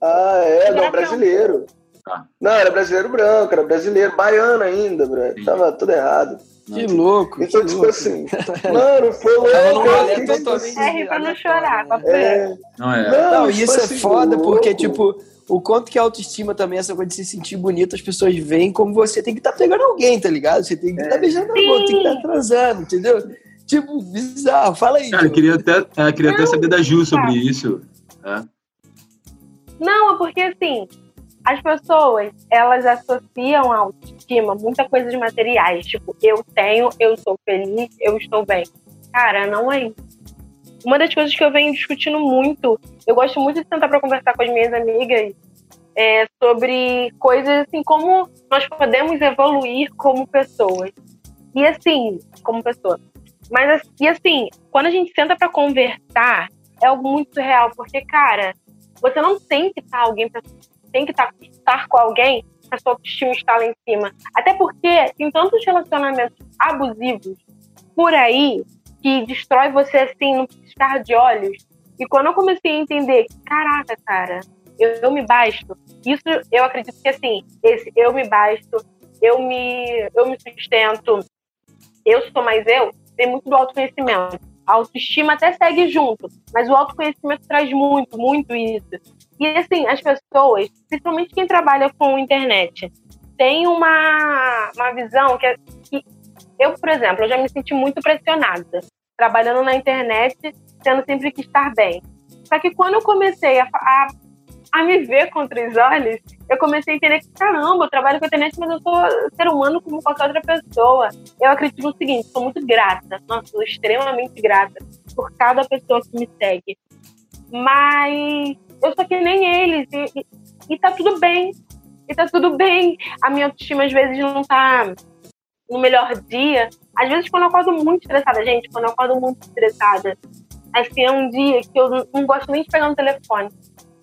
Ah, é, não, brasileiro. Tá. Não, era brasileiro branco, era brasileiro, baiano ainda, bro. Tava tudo errado. Que louco. Então, que tipo louco. assim, mano, foi louco. Num rolê totalmente. É, rir pra não chorar, papo É. Não, é. Não, Não, tipo isso é assim, foda louco. porque, tipo, o quanto que a autoestima também, essa coisa de se sentir bonito, as pessoas veem como você tem que estar pegando alguém, tá ligado? Você tem que estar beijando a boca, tem que estar transando, entendeu? Tipo, bizarro. Fala aí. Cara, eu queria até, eu queria até Não, saber da Ju sobre cara. isso. É. Não, é porque assim, as pessoas, elas associam a autoestima muita coisa de materiais. Tipo, eu tenho, eu sou feliz, eu estou bem. Cara, não é isso. Uma das coisas que eu venho discutindo muito, eu gosto muito de sentar para conversar com as minhas amigas é, sobre coisas assim, como nós podemos evoluir como pessoas. E assim, como pessoa. Mas e assim, quando a gente senta para conversar, é algo muito real, porque, cara, você não tem que estar alguém pra, tem que estar, estar com alguém pra sua autoestima estar lá em cima. Até porque tem tantos relacionamentos abusivos por aí que destrói você assim no piscar de olhos. E quando eu comecei a entender, caraca, cara, eu, eu me basto. Isso eu acredito que assim, esse eu me basto, eu me, eu me sustento, eu sou mais eu, tem muito do autoconhecimento. A autoestima até segue junto, mas o autoconhecimento traz muito, muito isso. E assim, as pessoas, principalmente quem trabalha com internet, tem uma, uma visão que, é, que eu, por exemplo, eu já me senti muito pressionada trabalhando na internet, tendo sempre que estar bem. Só que quando eu comecei a, a, a me ver com outros olhos, eu comecei a entender que, caramba, eu trabalho com a internet, mas eu sou ser humano como qualquer outra pessoa. Eu acredito no seguinte, sou muito grata, nossa, sou extremamente grata por cada pessoa que me segue. Mas eu sou que nem eles, e, e, e tá tudo bem. E tá tudo bem. A minha autoestima às vezes não tá no melhor dia. Às vezes, quando eu acordo muito estressada, gente, quando eu acordo muito estressada, assim, é um dia que eu não- gosto nem de pegar no telefone.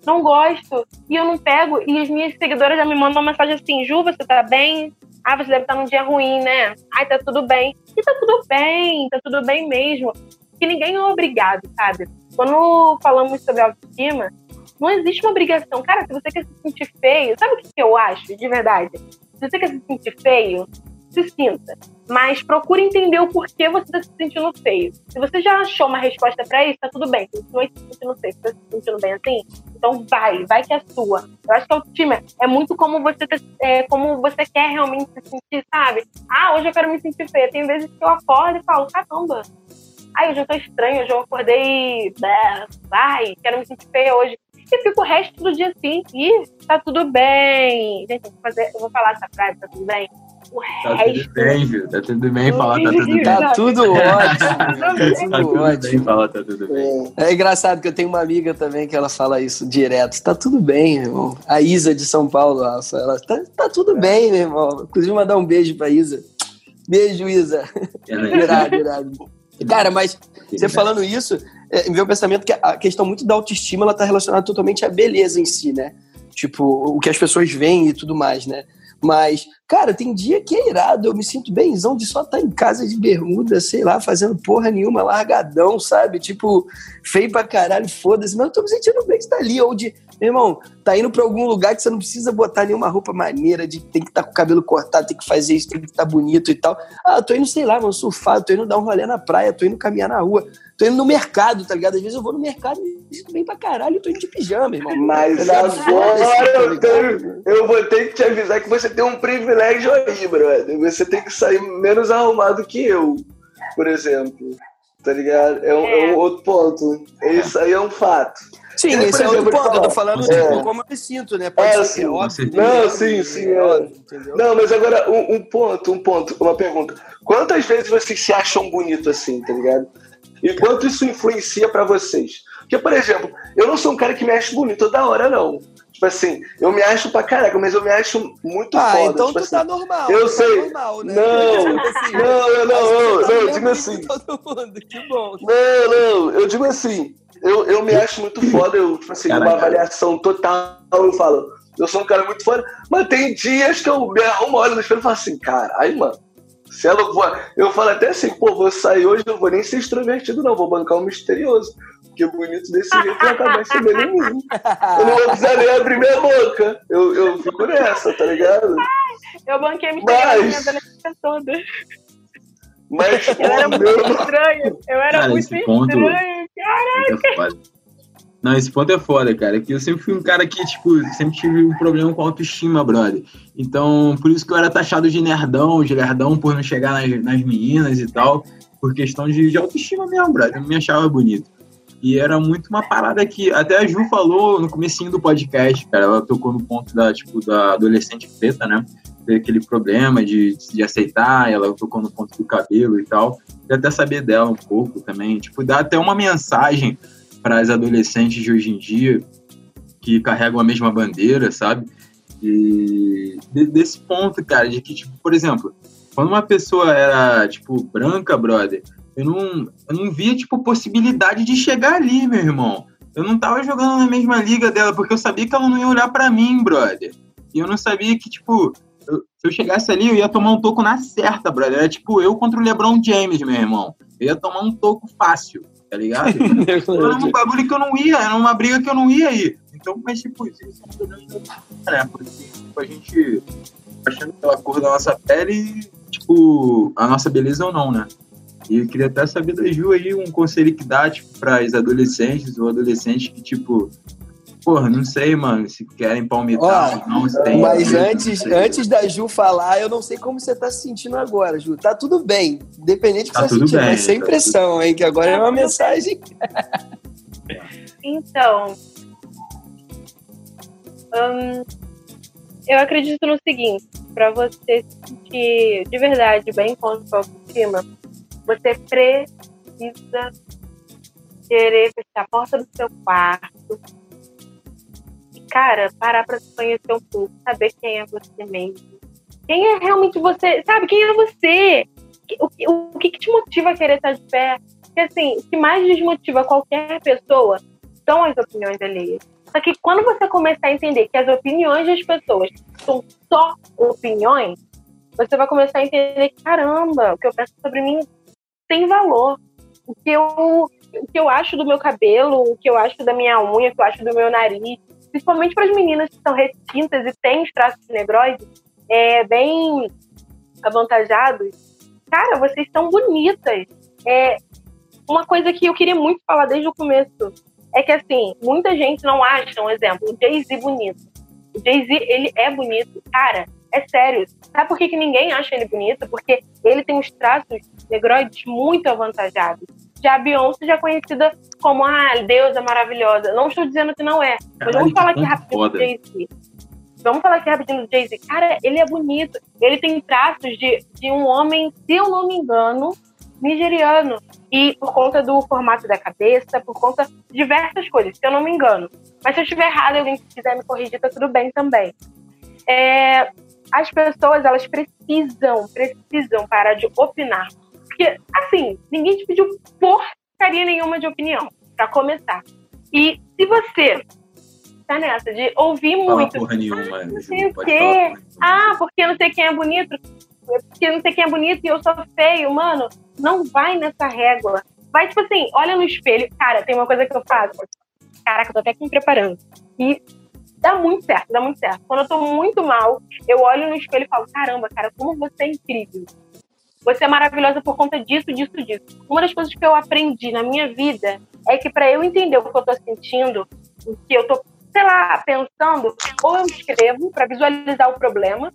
não gosto. E eu não pego. E as minhas seguidoras já me mandam uma mensagem assim: Ju, você tá bem? Ah, você deve estar num dia ruim, né? Ai, tá tudo bem. E tá tudo bem, tá tudo bem mesmo. Que ninguém é obrigado, sabe? Quando falamos sobre autoestima, não existe uma obrigação. Cara, se você quer se sentir feio, sabe o que eu acho, de verdade? Se você quer se sentir feio, se sinta. Mas procure entender o porquê você está se sentindo feio. Se você já achou uma resposta para isso, tá tudo bem. Continue se sentindo feio. Você está se sentindo bem assim? Então vai, vai que é sua. Eu acho que a autoestima é muito como você, tá, é, como você quer realmente se sentir, sabe? Ah, hoje eu quero me sentir feia. Tem vezes que eu acordo e falo, caramba, ai, hoje eu tô estranho, hoje eu acordei, vai, quero me sentir feia hoje. E fico o resto do dia assim, e tá tudo bem. Gente, eu vou, fazer, eu vou falar essa frase, tá tudo bem? O tá resto... tudo bem, viu? Tá tudo bem falar, tá tudo bem. Tá tudo ótimo. tá tudo, tá tudo ótimo. bem falar, tá tudo bem. É engraçado que eu tenho uma amiga também que ela fala isso direto. Tá tudo bem, meu irmão. A Isa de São Paulo, ela tá, tá tudo bem, meu irmão. Inclusive, mandar um beijo pra Isa. Beijo, Isa. irado, irado. Cara, mas você falando isso, é, meu pensamento que a questão muito da autoestima ela tá relacionada totalmente à beleza em si, né? Tipo, o que as pessoas veem e tudo mais, né? Mas, cara, tem dia que é irado, eu me sinto bemzão de só estar tá em casa de bermuda, sei lá, fazendo porra nenhuma, largadão, sabe? Tipo, feio pra caralho, foda-se, mas eu tô me sentindo bem de estar ali, ou de, meu irmão, tá indo pra algum lugar que você não precisa botar nenhuma roupa maneira, de tem que estar tá com o cabelo cortado, tem que fazer isso, tem que estar tá bonito e tal. Ah, tô indo, sei lá, mano, surfar, tô indo dar um rolê na praia, tô indo caminhar na rua tô indo no mercado, tá ligado? Às vezes eu vou no mercado e me sinto bem pra caralho e tô indo de pijama, irmão. Mas agora eu, tenho, eu vou ter que te avisar que você tem um privilégio aí, brother. Você tem que sair menos arrumado que eu, por exemplo. Tá ligado? É um, é um outro ponto. Isso aí é um fato. Sim, é, esse é outro ponto. Eu tô falando é. de como eu me sinto, né? Pode é, ser óbvio. Não, sim, sim. É. Não, mas agora um, um, ponto, um ponto, uma pergunta. Quantas vezes vocês se acham bonito assim, tá ligado? E quanto isso influencia para vocês? Porque, por exemplo, eu não sou um cara que me acha bonito toda hora, não. Tipo assim, eu me acho pra caraca, mas eu me acho muito ah, foda. então tipo tu assim, tá normal. Eu tá sei. Normal, né? Não, assim, não, eu não, não, tá não, digo assim. Todo mundo, que bom. Não, não, eu digo assim, eu, eu me acho muito foda, eu, tipo assim, Caraca. uma avaliação total, eu falo, eu sou um cara muito foda, mas tem dias que eu me arrumo, olho no espelho e falo assim, caralho, mano, se ela for, eu falo até assim, pô, vou sair hoje, não vou nem ser extrovertido, não, vou bancar um misterioso. Porque bonito desse jeito vai acabar recebendo em mim. Eu não vou precisar nem abrir minha boca. Eu, eu fico nessa, tá ligado? Eu banquei misterioso Mas... minha toda. Mas, eu era muito estranho. Eu era Cara, muito estranho. Ponto... Caraca. Não, esse ponto é foda, cara. Que eu sempre fui um cara que, tipo, sempre tive um problema com autoestima, brother. Então, por isso que eu era taxado de nerdão, de nerdão por não chegar nas, nas meninas e tal. Por questão de, de autoestima mesmo, brother. Eu não me achava bonito. E era muito uma parada que até a Ju falou no comecinho do podcast, cara. Ela tocou no ponto da, tipo, da adolescente preta, né? Ter aquele problema de, de aceitar, ela tocou no ponto do cabelo e tal. E até saber dela um pouco também. Tipo, dá até uma mensagem para as adolescentes de hoje em dia que carregam a mesma bandeira, sabe? E desse ponto, cara, de que, tipo, por exemplo, quando uma pessoa era, tipo, branca, brother, eu não, eu não via, tipo, possibilidade de chegar ali, meu irmão. Eu não tava jogando na mesma liga dela, porque eu sabia que ela não ia olhar para mim, brother. E eu não sabia que, tipo, eu, se eu chegasse ali, eu ia tomar um toco na certa, brother. Era tipo eu contra o LeBron James, meu irmão. Eu ia tomar um toco fácil tá ligado? era um bagulho que eu não ia, era uma briga que eu não ia ir. Então, mas tipo, isso é um problema né? Porque tipo, a gente achando pela cor da nossa pele, tipo, a nossa beleza ou não, né? E eu queria até saber da Ju aí um conselho que dá, tipo, para as adolescentes ou adolescentes que, tipo, Porra, não sei, mano, se querem palmitar ou não, se tem. Mas antes, antes da Ju falar, eu não sei como você tá se sentindo agora, Ju. Tá tudo bem, independente do tá que você tá sentindo, mas sem tá pressão, tudo... hein, que agora tá é uma mensagem. então, hum, eu acredito no seguinte, para você se sentir de verdade bem com a sua autoestima, você precisa querer fechar a porta do seu quarto, cara, parar para se conhecer um pouco, saber quem é você mesmo. Quem é realmente você? Sabe, quem é você? O, o, o que, que te motiva a querer estar de pé? Porque, assim, o que mais desmotiva qualquer pessoa são as opiniões alheias. Só que quando você começar a entender que as opiniões das pessoas são só opiniões, você vai começar a entender que, caramba, o que eu penso sobre mim tem valor. O que eu, o que eu acho do meu cabelo, o que eu acho da minha unha, o que eu acho do meu nariz, principalmente para as meninas que são retintas e têm os traços negroides, é, bem avantajados, cara, vocês são bonitas. É, uma coisa que eu queria muito falar desde o começo é que, assim, muita gente não acha, um exemplo, o Jay-Z bonito. O Jay-Z, ele é bonito. Cara, é sério. Sabe por que, que ninguém acha ele bonito? Porque ele tem os traços negroides muito avantajados. Já a Beyoncé já é conhecida como a ah, deusa maravilhosa. Não estou dizendo que não é. Mas vamos falar aqui rapidinho do Jay-Z. Vamos falar aqui rapidinho do Jay-Z. Cara, ele é bonito. Ele tem traços de, de um homem, se eu não me engano, nigeriano. E por conta do formato da cabeça, por conta de diversas coisas, se eu não me engano. Mas se eu estiver errado, alguém quiser me corrigir, tá tudo bem também. É, as pessoas, elas precisam, precisam parar de opinar. Porque, assim, ninguém te pediu porcaria nenhuma de opinião, para começar. E se você tá nessa de ouvir Fala muito. Porra nenhuma, ah, não sei o quê. Ah, porque não sei quem é bonito. Porque não sei quem é bonito e eu sou feio, mano. Não vai nessa régua. Vai, tipo assim, olha no espelho. Cara, tem uma coisa que eu faço. Caraca, eu tô até aqui me preparando. E dá muito certo, dá muito certo. Quando eu tô muito mal, eu olho no espelho e falo: caramba, cara, como você é incrível. Você é maravilhosa por conta disso, disso, disso. Uma das coisas que eu aprendi na minha vida é que para eu entender o que eu tô sentindo, o que eu tô, sei lá, pensando, ou eu escrevo para visualizar o problema,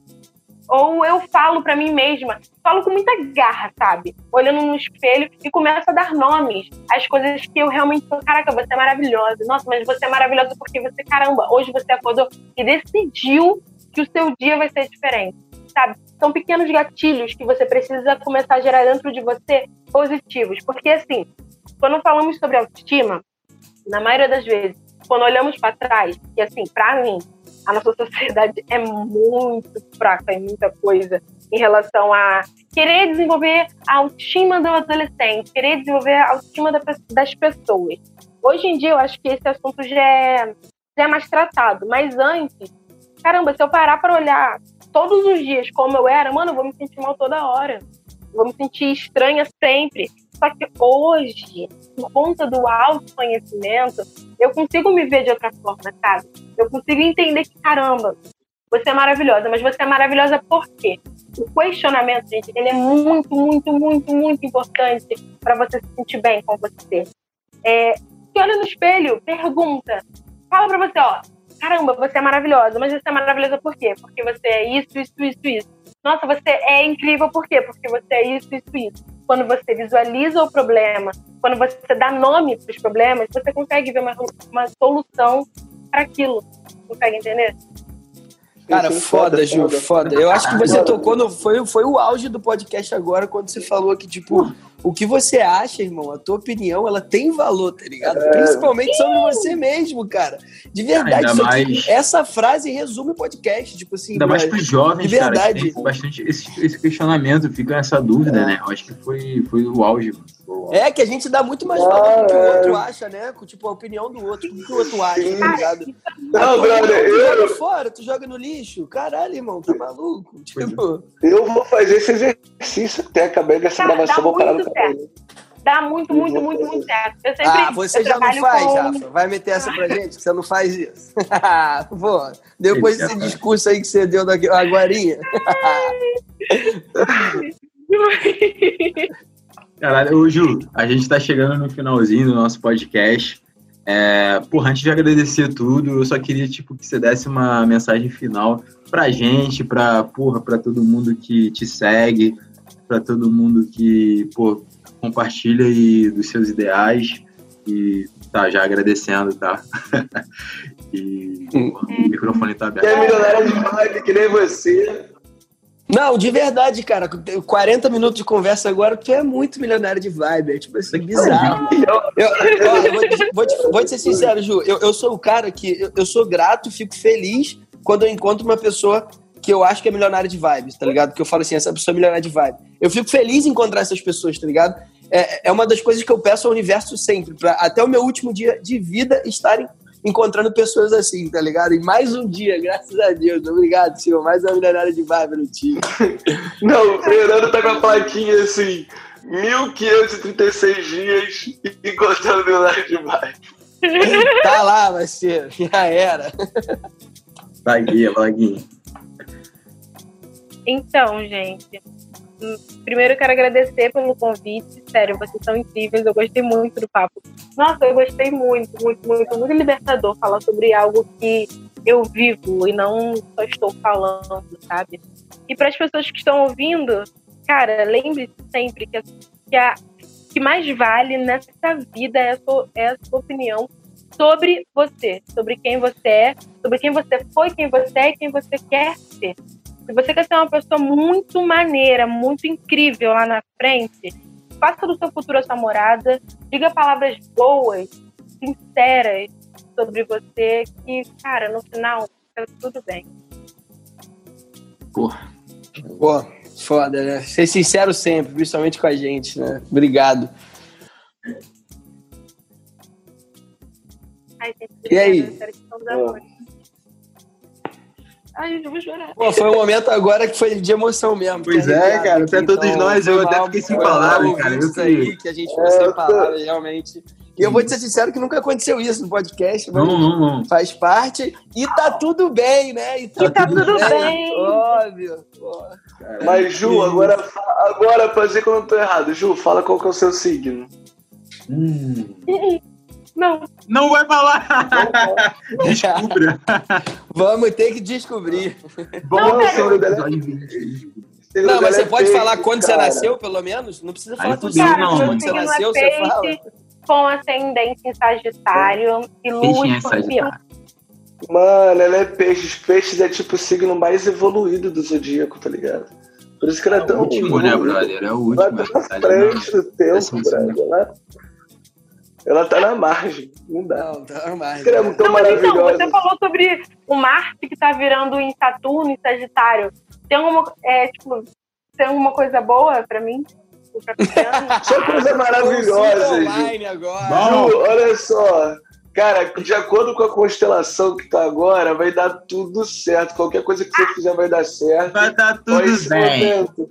ou eu falo para mim mesma, falo com muita garra, sabe? Olhando no espelho e começo a dar nomes às coisas que eu realmente sou. Caraca, você é maravilhosa. Nossa, mas você é maravilhosa porque você, caramba, hoje você acordou e decidiu que o seu dia vai ser diferente, sabe? São pequenos gatilhos que você precisa começar a gerar dentro de você positivos. Porque, assim, quando falamos sobre autoestima, na maioria das vezes, quando olhamos para trás, e assim, para mim, a nossa sociedade é muito fraca em muita coisa em relação a querer desenvolver a autoestima do adolescente, querer desenvolver a autoestima das pessoas. Hoje em dia, eu acho que esse assunto já é, já é mais tratado, mas antes, caramba, se eu parar para olhar todos os dias como eu era, mano, eu vou me sentir mal toda hora. vou me sentir estranha sempre. Só que hoje, por conta do autoconhecimento, eu consigo me ver de outra forma, sabe? Eu consigo entender que, caramba, você é maravilhosa, mas você é maravilhosa por quê? O questionamento, gente, ele é muito, muito, muito, muito importante para você se sentir bem com você. É, se olha no espelho, pergunta, fala para você, ó, caramba, você é maravilhosa, mas você é maravilhosa por quê? Porque você é isso, isso, isso, isso. Nossa, você é incrível por quê? Porque você é isso, isso, isso quando você visualiza o problema, quando você dá nome para os problemas, você consegue ver uma, uma solução para aquilo. Consegue entender? Cara, foda, Ju, foda. Eu acho que você tocou no. Foi, foi o auge do podcast agora, quando você falou que, tipo, o que você acha, irmão, a tua opinião, ela tem valor, tá ligado? É. Principalmente sobre você mesmo, cara. De verdade. Mais... essa frase resume o podcast, tipo assim. Ainda mais pros jovens, de verdade. Cara, tem bastante esse, esse, questionamento, fica essa dúvida, é. né? Eu acho que foi, foi o auge. É, que a gente dá muito mais valor do que o é. outro acha, né? Tipo, a opinião do outro, o que o outro acha, tá ligado? Não, brother, eu... Tu joga fora, tu joga no lixo. Caralho, irmão, tá maluco? Tipo... Eu vou fazer esse exercício até acabar dessa gravação, vou parar no certo. Dá muito, muito, muito, muito certo. Eu sempre, ah, você já não faz, com... Rafa? Vai meter essa pra gente que você não faz isso. Pô, depois desse discurso aí que você deu agora. Caralho, ô Ju, a gente tá chegando no finalzinho do nosso podcast. É, porra, antes de agradecer tudo, eu só queria tipo, que você desse uma mensagem final pra gente, pra, porra, pra todo mundo que te segue, para todo mundo que pô, compartilha e dos seus ideais e tá já agradecendo, tá? e pô, o microfone tá aberto. é milionário de vibe, que nem você. Não, de verdade, cara. 40 minutos de conversa agora, tu é muito milionário de vibe. É tipo assim, bizarro. Eu, eu, eu, vou, te, vou, te, vou, te, ser sincero, Ju. Eu, eu sou o cara que eu, sou grato, fico feliz quando eu encontro uma pessoa que eu acho que é milionário de vibes, tá ligado? Que eu falo assim, essa pessoa é milionária de vibe. Eu fico feliz em encontrar essas pessoas, tá ligado? É, é uma das coisas que eu peço ao universo sempre, para até o meu último dia de vida estarem encontrando pessoas assim, tá ligado? E mais um dia, graças a Deus. Obrigado, senhor. Mais uma milionária de barba no time. Não, o Fernando tá com a plaquinha assim, 1536 dias encontrando milionário de barba. tá lá, vai ser. Já era. Vaguinha, vaguinha. Então, gente, primeiro eu quero agradecer pelo convite. Sério, vocês são incríveis. Eu gostei muito do papo. Nossa, eu gostei muito, muito, muito, muito libertador falar sobre algo que eu vivo e não só estou falando, sabe? E para as pessoas que estão ouvindo, cara, lembre-se sempre que, a, que a que mais vale nessa vida é a, sua, é a sua opinião sobre você, sobre quem você é, sobre quem você foi, quem você é e quem você quer ser. Se você quer ser uma pessoa muito maneira, muito incrível lá na frente, faça do seu futuro a sua morada, diga palavras boas, sinceras sobre você, que, cara, no final, tá tudo bem. Porra. Pô, foda, né? Ser sincero sempre, principalmente com a gente, né? Obrigado. Ai, gente, E aí? Ai, eu vou chorar. Pô, foi um momento agora que foi de emoção mesmo. Pois Fiquei é, cara, até todos nós, eu até fiquei sem palavras, cara, eu Isso que- aí, que a gente ficou É, sem palavras, realmente. E eu vou te ser sincero que nunca aconteceu isso no podcast, mas Não, não, não. faz parte. E tá tudo bem, né? E tá, E tá tudo bem. Óbvio. Pô. Mas, Ju, agora, agora pra dizer que eu não tô errado. Ju, fala qual que é o seu signo. Hum. Não, Não vai falar! Descubra! Vamos ter que descobrir. Vamos Não, senhor, episódio 20. Signo Não, mas você é pode falar quando você cara. nasceu, pelo menos? Não precisa falar tudo isso. não. Quando você é nasceu, você fala. peixe, com ascendente em Sagitário e Lua em é escorpião. Sagitário. Mano, ela é peixes. Peixes é tipo o signo mais evoluído do zodíaco, tá ligado? Por isso que ela é É o tão último, né, brother? É o Ela último. tá na tá ligado? frente do tempo, brother. Ela, ela tá na margem. Não dá. Não, tá mais. Ela é muito Não, mas então, maravilhosa. você falou sobre o Marte que tá virando em Saturno e Sagitário. Tem alguma, é, tipo, tem alguma coisa boa pra mim? Só coisa maravilhosa, Consulta gente. online agora. Olha só. Cara, de acordo com a constelação que tá agora, vai dar tudo certo. Qualquer coisa que você fizer vai dar certo. Vai dar tudo momento.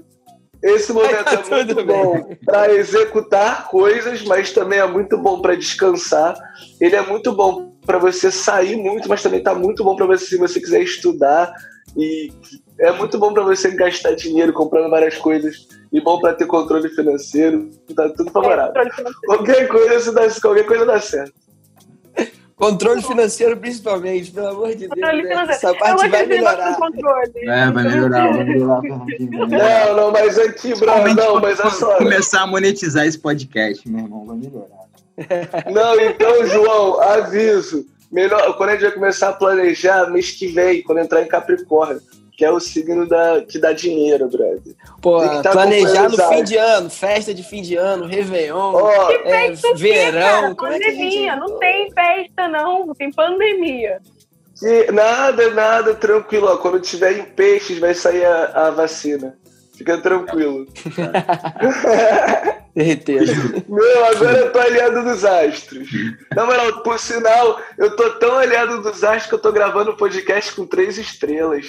Esse momento dar é muito tudo bom para executar coisas, mas também é muito bom para descansar. Ele é muito bom para você sair muito, mas também tá muito bom para você se você quiser estudar e é muito bom para você gastar dinheiro comprando várias coisas e bom para ter controle financeiro. Tá tudo favorável. Controle financeiro. Qualquer coisa, se dá, qualquer coisa dá certo. Controle financeiro, principalmente, pelo amor de Deus. Controle né? Essa parte vai melhorar. controle. É, vai melhorar, vai melhorar. Não, não, mas aqui, Bruno, Principalmente não, mas olha só. começar a monetizar esse podcast, meu irmão, vai melhorar. Não, então, João, aviso. Melhor, quando a gente vai começar a planejar, mês que vem, quando entrar em Capricórnio, que é o signo da, que dá dinheiro, brother. Pô, Tem que tá planejar no fim de ano, festa de fim de ano, Réveillon, Ó, é, verão. é pandemia. gente... Não tem festa, não. Tem pandemia. que nada, nada, tranquilo. Ó, quando tiver em peixes, vai sair a, a vacina. Fica tranquilo. Certeza. Meu, agora eu tô aliado dos astros. Na moral, por sinal, eu tô tão aliado dos astros que eu tô gravando o podcast com três estrelas.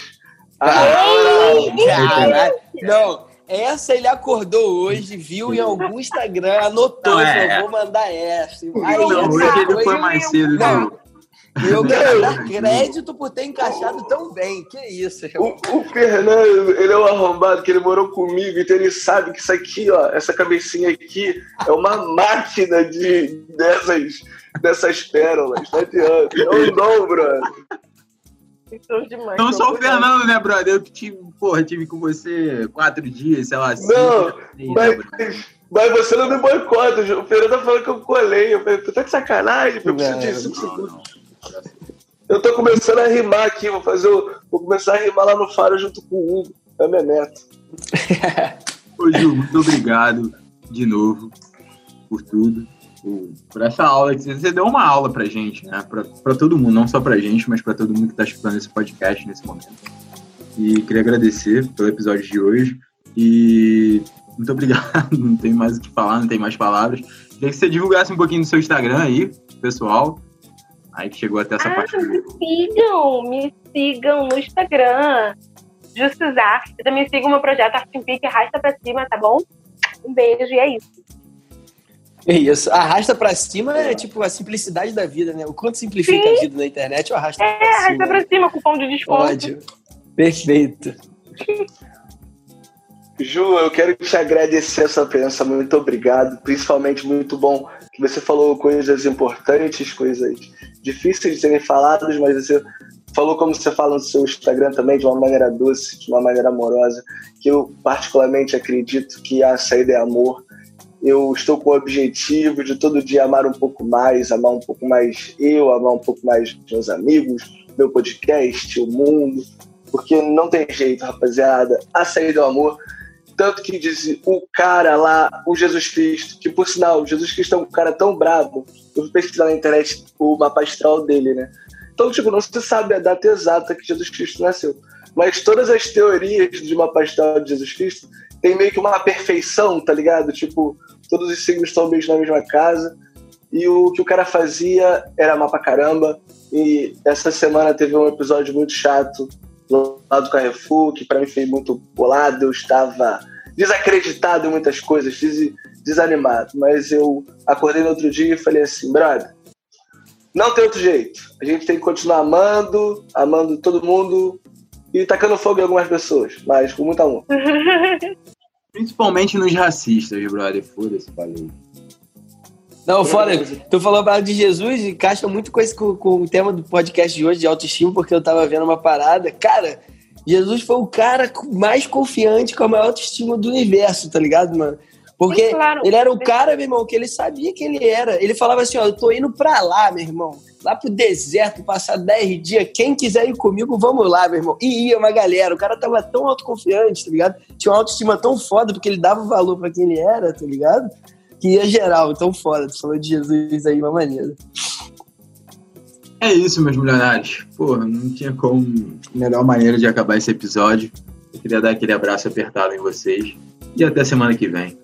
Ah. Não, essa ele acordou hoje, viu em algum Instagram, anotou, Não, falou, é. vou mandar essa. Não, Aí, hoje essa ele foi mais cedo. Não. viu? E eu quero dar crédito por ter encaixado tão bem. Que isso, irmão. O, o Fernando, ele é um arrombado, que ele morou comigo, então ele sabe que isso aqui, ó, essa cabecinha aqui, é uma máquina de, dessas, dessas pérolas. Não adianta. É um dom, brother. Então, demais. Não só o Fernando, né, brother? Eu que tive, porra, tive com você quatro dias, sei lá, cinco. Não, né, Mas, mas você não me boicota. O Fernando tá falando que eu colei. Eu falei, tu tá de sacanagem? Eu preciso de cinco segundos. Eu tô começando a rimar aqui, vou fazer o, Vou começar a rimar lá no Faro junto com o Hugo. É minha meta. Ô, Ju, muito obrigado de novo por tudo. Por, por essa aula que você- deu uma aula pra gente, né? Pra, pra todo mundo, não só pra gente, mas pra todo mundo que tá escutando esse podcast nesse momento. E queria agradecer pelo episódio de hoje. E muito obrigado. Não tem mais o que falar, não tem mais palavras. Queria que você divulgasse um pouquinho do seu Instagram aí, pessoal. Aí que chegou até essa ah, parte. Me sigam, me sigam no Instagram. Justizar. Eu também sigo o meu projeto Arte em Pique, arrasta pra cima, tá bom? Um beijo e é isso. É isso. Arrasta pra cima é tipo a simplicidade da vida, né? O quanto simplifica Sim. a vida na internet, o arrasta é, pra cima. arrasta pra cima, cupom de desconto. Ódio. Perfeito. Ju, eu quero te agradecer a sua presença, muito obrigado. Principalmente muito bom que você falou coisas importantes, coisas difíceis de serem faladas, mas você falou como você fala no seu Instagram também, de uma maneira doce, de uma maneira amorosa, que eu particularmente acredito que a saída é amor. Eu estou com o objetivo de todo dia amar um pouco mais, amar um pouco mais eu, amar um pouco mais meus amigos, meu podcast, o mundo, porque não tem jeito, rapaziada. A saída é o amor tanto que diz o cara lá, o Jesus Cristo, que por sinal, Jesus Cristo é um cara tão bravo. Eu fui pesquisar na internet o mapa astral dele, né? Então, tipo, não se sabe a data exata que Jesus Cristo nasceu. Mas todas as teorias de mapa astral de Jesus Cristo tem meio que uma perfeição, tá ligado? Tipo, todos os signos estão meio na mesma casa. E o que o cara fazia era amar pra caramba. E essa semana teve um episódio muito chato lá do Carrefour, que para mim foi muito bolado, eu estava desacreditado em muitas coisas, des desanimado. Mas eu acordei no outro dia e falei assim, brother, não tem outro jeito. A gente tem que continuar amando, amando todo mundo e tacando fogo em algumas pessoas, mas com muito amor. Principalmente nos racistas, brother. Foda-se, falei. Não, foda. Tu falou a de Jesus e encaixa muito com, esse, com, com, o tema do podcast de hoje, de autoestima, porque eu tava vendo uma parada. Cara, Jesus foi o cara mais confiante com a maior autoestima do universo, tá ligado, mano? Porque claro, ele era o cara, meu irmão, que ele sabia que ele era. Ele falava assim, ó, eu tô indo pra lá, meu irmão. Lá pro deserto, passar 10 dias. Quem quiser ir comigo, vamos lá, meu irmão. E ia uma galera. O cara tava tão autoconfiante, tá ligado? Tinha uma autoestima tão foda, porque ele dava valor para quem ele era, tá ligado? que ia geral, tão foda. Tu falou de Jesus aí, uma maneira. É isso, meus milionários. Pô, não tinha como melhor maneira de acabar esse episódio. Eu queria dar aquele abraço apertado em vocês. E até semana que vem.